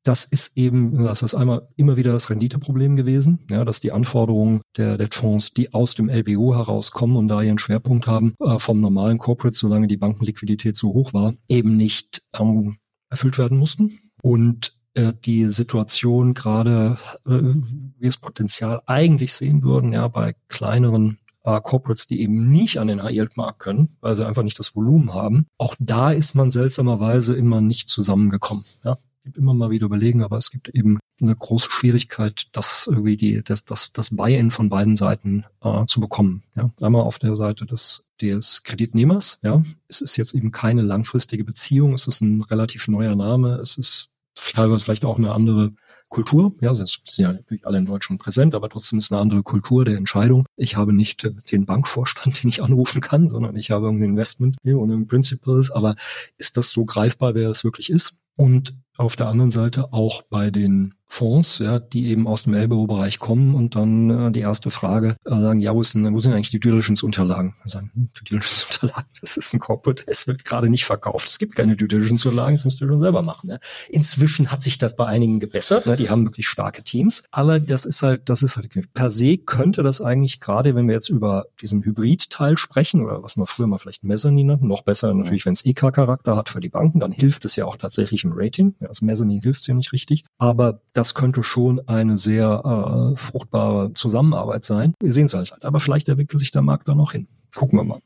das ist eben, das ist einmal immer wieder das Renditeproblem gewesen, ja, dass die Anforderungen der, der Fonds, die aus dem LBO herauskommen und da ihren Schwerpunkt haben, äh, vom normalen Corporate, solange die Bankenliquidität so hoch war, eben nicht ähm, erfüllt werden mussten. Und äh, die Situation gerade, äh, wir es Potenzial eigentlich sehen würden, ja, bei kleineren äh, Corporates, die eben nicht an den High-Yield-Markt können, weil sie einfach nicht das Volumen haben. Auch da ist man seltsamerweise immer nicht zusammengekommen. Ja? Gibt immer mal wieder überlegen, aber es gibt eben eine große Schwierigkeit, das irgendwie die, das, das, das Buy-in von beiden Seiten äh, zu bekommen. Ja. Einmal auf der Seite des, des Kreditnehmers, ja. Es ist jetzt eben keine langfristige Beziehung, es ist ein relativ neuer Name, es ist teilweise vielleicht auch eine andere Kultur. Ja, sind ja natürlich alle in Deutschland präsent, aber trotzdem ist eine andere Kultur der Entscheidung. Ich habe nicht äh, den Bankvorstand, (laughs) den ich anrufen kann, sondern ich habe ein Investment hier und Principles. Aber ist das so greifbar, wer es wirklich ist? Und auf der anderen Seite auch bei den Fonds, ja, die eben aus dem LBO-Bereich kommen und dann äh, die erste Frage äh, sagen, ja, wo, ist denn, wo sind eigentlich die Diligence-Unterlagen? Sagen, hm, Due Diligence-Unterlagen, (laughs) das ist ein Corporate, es wird gerade nicht verkauft. Es gibt keine Due Diligence-Unterlagen, das müsst ihr schon selber machen. Ne? Inzwischen hat sich das bei einigen gebessert, ne? die haben wirklich starke Teams, aber das ist halt, das ist halt, per se könnte das eigentlich gerade, wenn wir jetzt über diesen Hybrid-Teil sprechen oder was man früher mal vielleicht Mezzanin nannten, noch besser natürlich, wenn es EK-Charakter hat für die Banken, dann hilft es ja auch tatsächlich im Rating. Ja, also Mezzanin hilft es ja nicht richtig, aber das das könnte schon eine sehr äh, fruchtbare Zusammenarbeit sein. Wir sehen es halt. Aber vielleicht entwickelt sich der Markt da noch hin. Gucken wir mal.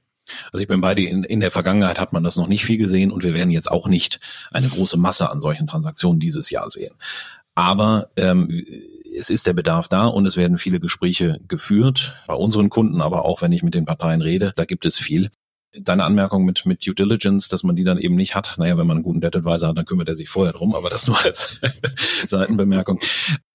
Also ich bin bei dir, in, in der Vergangenheit hat man das noch nicht viel gesehen und wir werden jetzt auch nicht eine große Masse an solchen Transaktionen dieses Jahr sehen. Aber ähm, es ist der Bedarf da und es werden viele Gespräche geführt, bei unseren Kunden, aber auch wenn ich mit den Parteien rede, da gibt es viel deine Anmerkung mit, mit Due Diligence, dass man die dann eben nicht hat. Naja, wenn man einen guten Debt Advisor hat, dann kümmert er sich vorher drum, aber das nur als (laughs) Seitenbemerkung.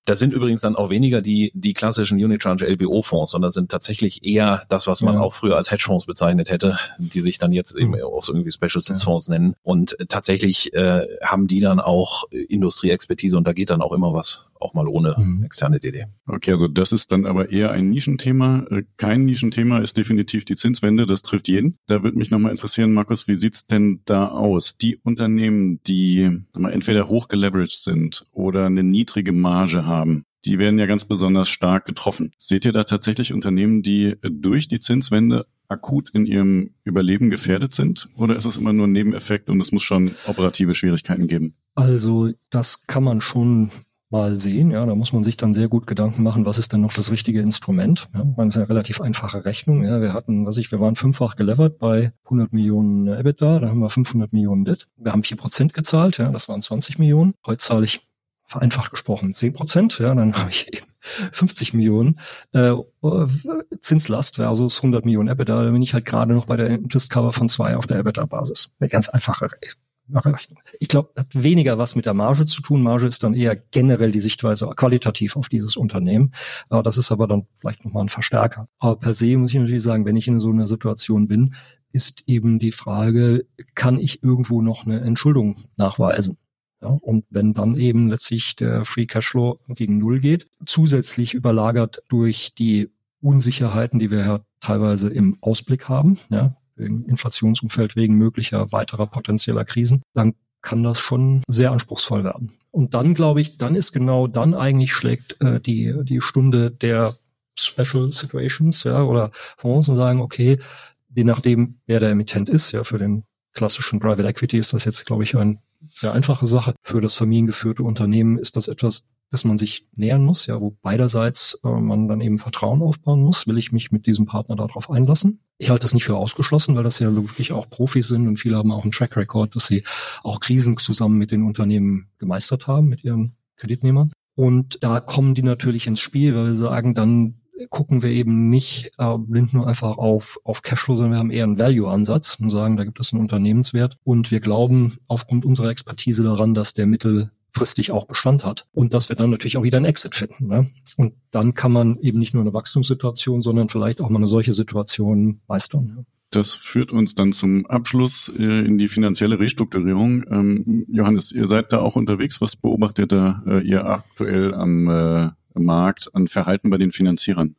Das sind übrigens dann auch weniger die, die klassischen Unitranche LBO-Fonds, sondern sind tatsächlich eher das, was man ja. auch früher als Hedgefonds bezeichnet hätte, die sich dann jetzt eben hm. auch so irgendwie Special Sits Fonds ja. nennen. Und tatsächlich äh, haben die dann auch Industrieexpertise und da geht dann auch immer was auch mal ohne mhm. externe DD. Okay, also das ist dann aber eher ein Nischenthema. Äh, kein Nischenthema ist definitiv die Zinswende, das trifft jeden. Da würde mich nochmal interessieren, Markus, wie sieht's denn da aus? Die Unternehmen, die mal, entweder hochgeleveraged sind oder eine niedrige Marge haben, die werden ja ganz besonders stark getroffen. Seht ihr da tatsächlich Unternehmen, die durch die Zinswende akut in ihrem Überleben gefährdet sind? Oder ist es immer nur ein Nebeneffekt und es muss schon operative Schwierigkeiten geben? Also das kann man schon mal sehen. Ja, da muss man sich dann sehr gut Gedanken machen, was ist denn noch das richtige Instrument. Ja, man ist eine relativ einfache Rechnung. Ja, wir hatten, was ich, wir waren fünffach gelevert bei 100 Millionen EBITDA, da haben wir 500 Millionen DIT. Wir haben vier Prozent gezahlt, ja, das waren 20 Millionen. Heute zahle ich vereinfacht gesprochen 10 Prozent, ja, dann habe ich eben 50 Millionen äh, Zinslast versus 100 Millionen EBITDA, da bin ich halt gerade noch bei der Interest Cover von zwei auf der EBITDA-Basis. Eine ganz einfache ich glaube, hat weniger was mit der Marge zu tun. Marge ist dann eher generell die Sichtweise qualitativ auf dieses Unternehmen. Das ist aber dann vielleicht nochmal ein Verstärker. Aber per se muss ich natürlich sagen, wenn ich in so einer Situation bin, ist eben die Frage, kann ich irgendwo noch eine Entschuldung nachweisen? Ja, und wenn dann eben letztlich der Free Cashflow gegen Null geht, zusätzlich überlagert durch die Unsicherheiten, die wir ja teilweise im Ausblick haben, ja, wegen Inflationsumfeld, wegen möglicher weiterer potenzieller Krisen, dann kann das schon sehr anspruchsvoll werden. Und dann glaube ich, dann ist genau dann eigentlich schlägt äh, die die Stunde der Special Situations, ja, oder Fonds und sagen, okay, je nachdem, wer der Emittent ist, ja, für den klassischen Private Equity ist das jetzt, glaube ich, eine sehr einfache Sache. Für das familiengeführte Unternehmen ist das etwas, dass man sich nähern muss, ja, wo beiderseits äh, man dann eben Vertrauen aufbauen muss. Will ich mich mit diesem Partner darauf einlassen? Ich halte das nicht für ausgeschlossen, weil das ja wirklich auch Profis sind und viele haben auch einen Track Record, dass sie auch Krisen zusammen mit den Unternehmen gemeistert haben, mit ihren Kreditnehmern. Und da kommen die natürlich ins Spiel, weil wir sagen, dann gucken wir eben nicht äh, blind nur einfach auf, auf Cashflow, sondern wir haben eher einen Value-Ansatz und sagen, da gibt es einen Unternehmenswert. Und wir glauben aufgrund unserer Expertise daran, dass der Mittel fristig auch Bestand hat und dass wir dann natürlich auch wieder einen Exit finden. Ne? Und dann kann man eben nicht nur eine Wachstumssituation, sondern vielleicht auch mal eine solche Situation meistern. Ja. Das führt uns dann zum Abschluss äh, in die finanzielle Restrukturierung. Ähm, Johannes, ihr seid da auch unterwegs. Was beobachtet da äh, ihr aktuell am äh, Markt an Verhalten bei den Finanzierern?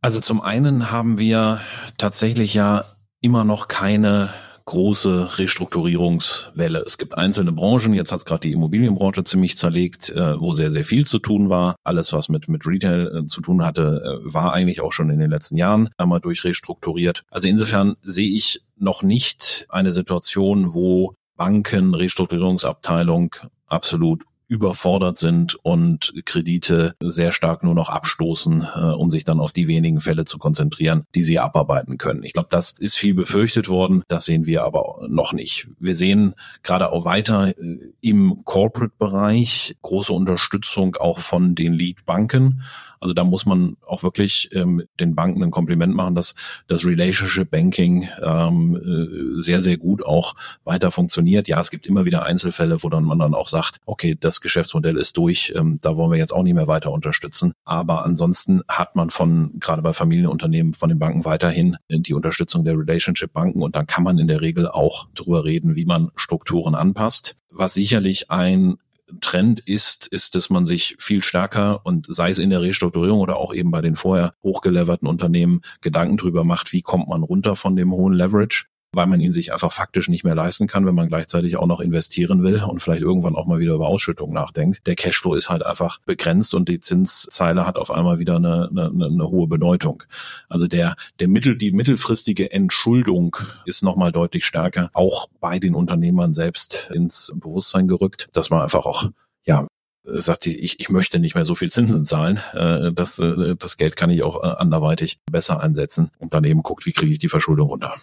Also zum einen haben wir tatsächlich ja immer noch keine große Restrukturierungswelle. Es gibt einzelne Branchen, jetzt hat es gerade die Immobilienbranche ziemlich zerlegt, äh, wo sehr, sehr viel zu tun war. Alles, was mit, mit Retail äh, zu tun hatte, äh, war eigentlich auch schon in den letzten Jahren einmal durchrestrukturiert. Also insofern sehe ich noch nicht eine Situation, wo Banken, Restrukturierungsabteilung absolut überfordert sind und Kredite sehr stark nur noch abstoßen, äh, um sich dann auf die wenigen Fälle zu konzentrieren, die sie abarbeiten können. Ich glaube, das ist viel befürchtet worden. Das sehen wir aber noch nicht. Wir sehen gerade auch weiter äh, im Corporate-Bereich große Unterstützung auch von den Lead-Banken. Also da muss man auch wirklich ähm, den Banken ein Kompliment machen, dass das Relationship Banking ähm, äh, sehr, sehr gut auch weiter funktioniert. Ja, es gibt immer wieder Einzelfälle, wo dann man dann auch sagt, okay, das Geschäftsmodell ist durch, ähm, da wollen wir jetzt auch nicht mehr weiter unterstützen. Aber ansonsten hat man von, gerade bei Familienunternehmen, von den Banken weiterhin die Unterstützung der Relationship Banken und dann kann man in der Regel auch drüber reden, wie man Strukturen anpasst. Was sicherlich ein Trend ist, ist, dass man sich viel stärker und sei es in der Restrukturierung oder auch eben bei den vorher hochgeleverten Unternehmen Gedanken drüber macht, wie kommt man runter von dem hohen Leverage weil man ihn sich einfach faktisch nicht mehr leisten kann, wenn man gleichzeitig auch noch investieren will und vielleicht irgendwann auch mal wieder über Ausschüttung nachdenkt. Der Cashflow ist halt einfach begrenzt und die Zinszeile hat auf einmal wieder eine, eine, eine hohe Bedeutung. Also der, der Mittel, die mittelfristige Entschuldung ist nochmal deutlich stärker, auch bei den Unternehmern selbst ins Bewusstsein gerückt, dass man einfach auch ja, sagt, ich, ich möchte nicht mehr so viel Zinsen zahlen. Äh, das, äh, das Geld kann ich auch äh, anderweitig besser einsetzen und daneben guckt, wie kriege ich die Verschuldung runter.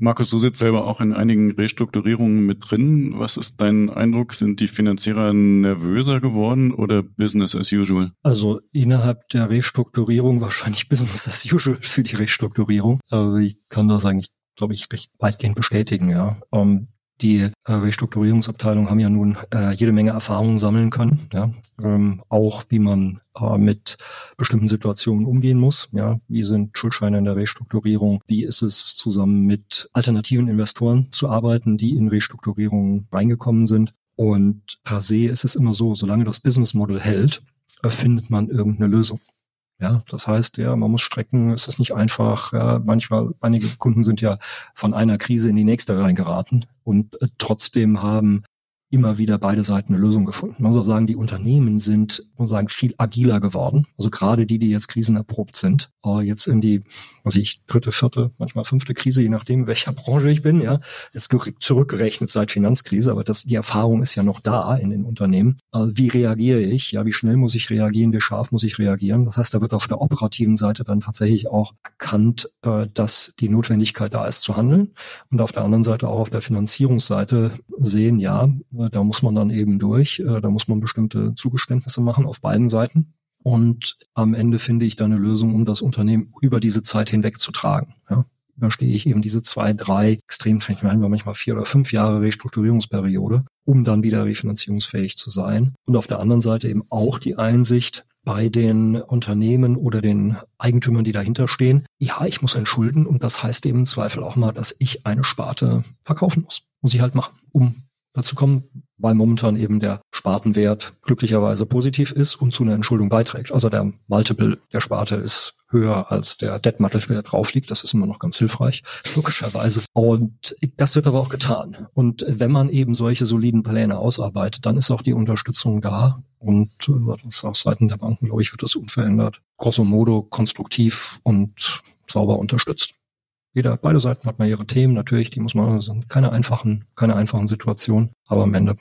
Markus, du sitzt selber auch in einigen Restrukturierungen mit drin. Was ist dein Eindruck? Sind die Finanzierer nervöser geworden oder Business as usual? Also innerhalb der Restrukturierung wahrscheinlich (laughs) Business as usual für die Restrukturierung. Also ich kann das eigentlich, glaube ich, recht weitgehend bestätigen, ja. Ähm, die äh, Restrukturierungsabteilung haben ja nun äh, jede Menge Erfahrungen sammeln können, ja, ähm, auch wie man äh, mit bestimmten Situationen umgehen muss. Ja, wie sind Schuldscheine in der Restrukturierung? Wie ist es zusammen mit alternativen Investoren zu arbeiten, die in Restrukturierungen reingekommen sind? Und per se ist es immer so, solange das Business Model hält, findet man irgendeine Lösung. Ja, das heißt, ja, man muss strecken, es ist nicht einfach. Ja, manchmal, einige Kunden sind ja von einer Krise in die nächste reingeraten und äh, trotzdem haben immer wieder beide Seiten eine Lösung gefunden. Man muss auch sagen, die Unternehmen sind, muss sagen, viel agiler geworden. Also gerade die, die jetzt krisenerprobt sind, äh, jetzt in die, was ich, dritte, vierte, manchmal fünfte Krise, je nachdem, welcher Branche ich bin, ja, jetzt zurückgerechnet seit Finanzkrise, aber das, die Erfahrung ist ja noch da in den Unternehmen. Äh, wie reagiere ich? Ja, wie schnell muss ich reagieren? Wie scharf muss ich reagieren? Das heißt, da wird auf der operativen Seite dann tatsächlich auch erkannt, äh, dass die Notwendigkeit da ist zu handeln. Und auf der anderen Seite auch auf der Finanzierungsseite sehen, ja, da muss man dann eben durch, äh, da muss man bestimmte Zugeständnisse machen auf beiden Seiten. Und am Ende finde ich da eine Lösung, um das Unternehmen über diese Zeit hinweg zu tragen. Ja, überstehe ich eben diese zwei, drei extrem, ich meine manchmal vier oder fünf Jahre Restrukturierungsperiode, um dann wieder refinanzierungsfähig zu sein. Und auf der anderen Seite eben auch die Einsicht, bei den Unternehmen oder den Eigentümern, die dahinter stehen, ja, ich muss entschulden und das heißt eben im Zweifel auch mal, dass ich eine Sparte verkaufen muss. Muss ich halt machen, um dazu kommen, weil momentan eben der Spartenwert glücklicherweise positiv ist und zu einer Entschuldung beiträgt. Also der Multiple der Sparte ist höher als der Debt Multiple, der drauf liegt. Das ist immer noch ganz hilfreich, logischerweise. Und das wird aber auch getan. Und wenn man eben solche soliden Pläne ausarbeitet, dann ist auch die Unterstützung da. Und das auf Seiten der Banken, glaube ich, wird das unverändert. Grosso modo konstruktiv und sauber unterstützt jeder, beide Seiten hat mal ihre Themen, natürlich, die muss man, sind keine einfachen, keine einfachen Situationen, aber am Ende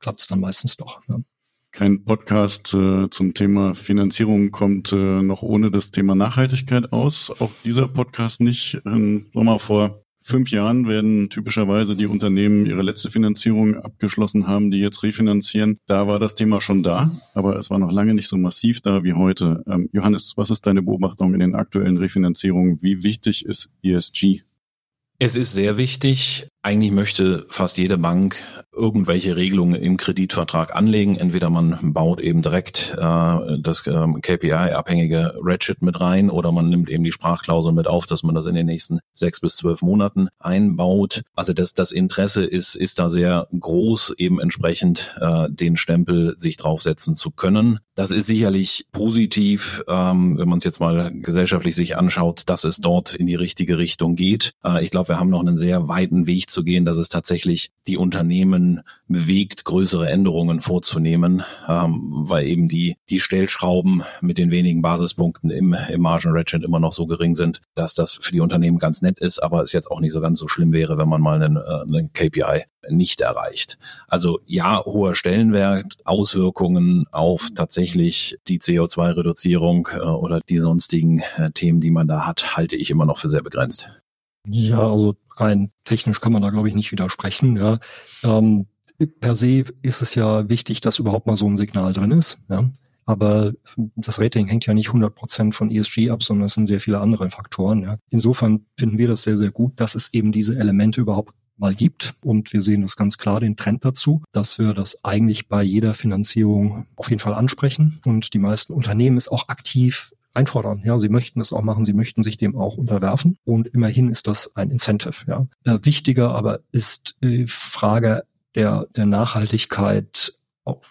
klappt es dann meistens doch. Ne? Kein Podcast äh, zum Thema Finanzierung kommt äh, noch ohne das Thema Nachhaltigkeit aus. Auch dieser Podcast nicht. Ähm, mal vor fünf Jahren werden typischerweise die Unternehmen ihre letzte Finanzierung abgeschlossen haben, die jetzt refinanzieren. Da war das Thema schon da, aber es war noch lange nicht so massiv da wie heute. Ähm, Johannes, was ist deine Beobachtung in den aktuellen Refinanzierungen? Wie wichtig ist ESG? Es ist sehr wichtig. Eigentlich möchte fast jede Bank irgendwelche Regelungen im Kreditvertrag anlegen. Entweder man baut eben direkt äh, das äh, KPI-abhängige Ratchet mit rein oder man nimmt eben die Sprachklausel mit auf, dass man das in den nächsten sechs bis zwölf Monaten einbaut. Also das, das Interesse ist, ist da sehr groß, eben entsprechend äh, den Stempel sich draufsetzen zu können. Das ist sicherlich positiv, ähm, wenn man es jetzt mal gesellschaftlich sich anschaut, dass es dort in die richtige Richtung geht. Äh, ich glaube, wir haben noch einen sehr weiten Weg mitzugehen, dass es tatsächlich die Unternehmen bewegt, größere Änderungen vorzunehmen, ähm, weil eben die, die Stellschrauben mit den wenigen Basispunkten im, im Margin Ratchet immer noch so gering sind, dass das für die Unternehmen ganz nett ist, aber es jetzt auch nicht so ganz so schlimm wäre, wenn man mal einen, äh, einen KPI nicht erreicht. Also ja, hoher Stellenwert, Auswirkungen auf tatsächlich die CO2-Reduzierung äh, oder die sonstigen äh, Themen, die man da hat, halte ich immer noch für sehr begrenzt. Ja, also rein technisch kann man da, glaube ich, nicht widersprechen. Ja. Ähm, per se ist es ja wichtig, dass überhaupt mal so ein Signal drin ist. Ja. Aber das Rating hängt ja nicht 100 Prozent von ESG ab, sondern es sind sehr viele andere Faktoren. Ja. Insofern finden wir das sehr, sehr gut, dass es eben diese Elemente überhaupt mal gibt. Und wir sehen das ganz klar, den Trend dazu, dass wir das eigentlich bei jeder Finanzierung auf jeden Fall ansprechen. Und die meisten Unternehmen es auch aktiv einfordern. Ja, sie möchten es auch machen, sie möchten sich dem auch unterwerfen. Und immerhin ist das ein Incentive. Ja. Äh, wichtiger aber ist die Frage der, der Nachhaltigkeit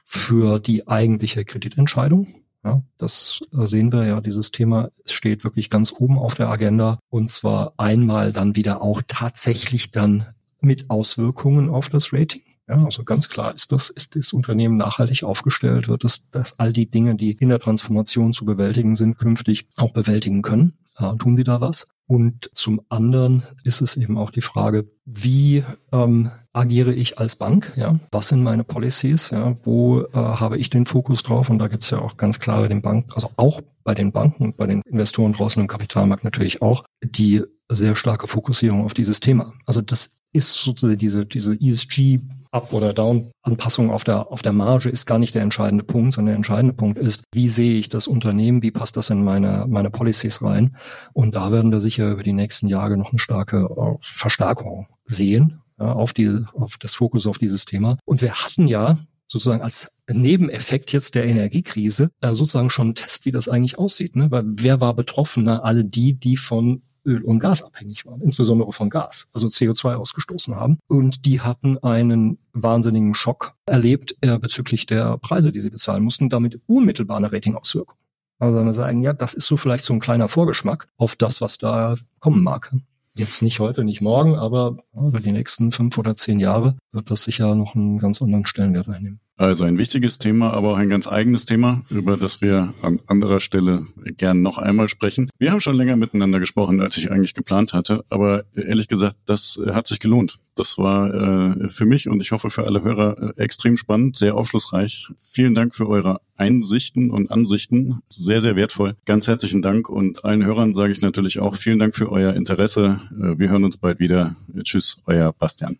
für die eigentliche Kreditentscheidung. Ja, das sehen wir ja, dieses Thema steht wirklich ganz oben auf der Agenda und zwar einmal dann wieder auch tatsächlich dann mit Auswirkungen auf das Rating. Ja, also ganz klar ist das, ist das Unternehmen nachhaltig aufgestellt, wird es, dass all die Dinge, die in der Transformation zu bewältigen sind, künftig auch bewältigen können. Ja, tun sie da was? Und zum anderen ist es eben auch die Frage, wie ähm, agiere ich als Bank? Ja, was sind meine Policies? Ja, wo äh, habe ich den Fokus drauf? Und da gibt es ja auch ganz klar bei den Banken, also auch bei den Banken und bei den Investoren draußen im Kapitalmarkt natürlich auch, die sehr starke Fokussierung auf dieses Thema. Also das ist sozusagen diese, diese ESG Up- oder Down-Anpassung auf der, auf der Marge ist gar nicht der entscheidende Punkt, sondern der entscheidende Punkt ist, wie sehe ich das Unternehmen, wie passt das in meine, meine Policies rein? Und da werden wir sicher über die nächsten Jahre noch eine starke äh, Verstärkung sehen, ja, auf die, auf das Fokus auf dieses Thema. Und wir hatten ja sozusagen als Nebeneffekt jetzt der Energiekrise äh, sozusagen schon einen Test, wie das eigentlich aussieht. Ne? Weil wer war betroffen? Ne? Alle die, die von Öl und Gas abhängig waren, insbesondere von Gas, also CO2 ausgestoßen haben. Und die hatten einen wahnsinnigen Schock erlebt äh, bezüglich der Preise, die sie bezahlen mussten, damit unmittelbar eine Ratingauswirkung. Also wir sagen, ja, das ist so vielleicht so ein kleiner Vorgeschmack auf das, was da kommen mag. Jetzt nicht heute, nicht morgen, aber über die nächsten fünf oder zehn Jahre wird das sicher noch einen ganz anderen Stellenwert einnehmen. Also ein wichtiges Thema, aber auch ein ganz eigenes Thema, über das wir an anderer Stelle gern noch einmal sprechen. Wir haben schon länger miteinander gesprochen, als ich eigentlich geplant hatte, aber ehrlich gesagt, das hat sich gelohnt. Das war äh, für mich und ich hoffe für alle Hörer äh, extrem spannend, sehr aufschlussreich. Vielen Dank für eure Einsichten und Ansichten. Sehr, sehr wertvoll. Ganz herzlichen Dank und allen Hörern sage ich natürlich auch vielen Dank für euer Interesse. Äh, wir hören uns bald wieder. Tschüss, euer Bastian.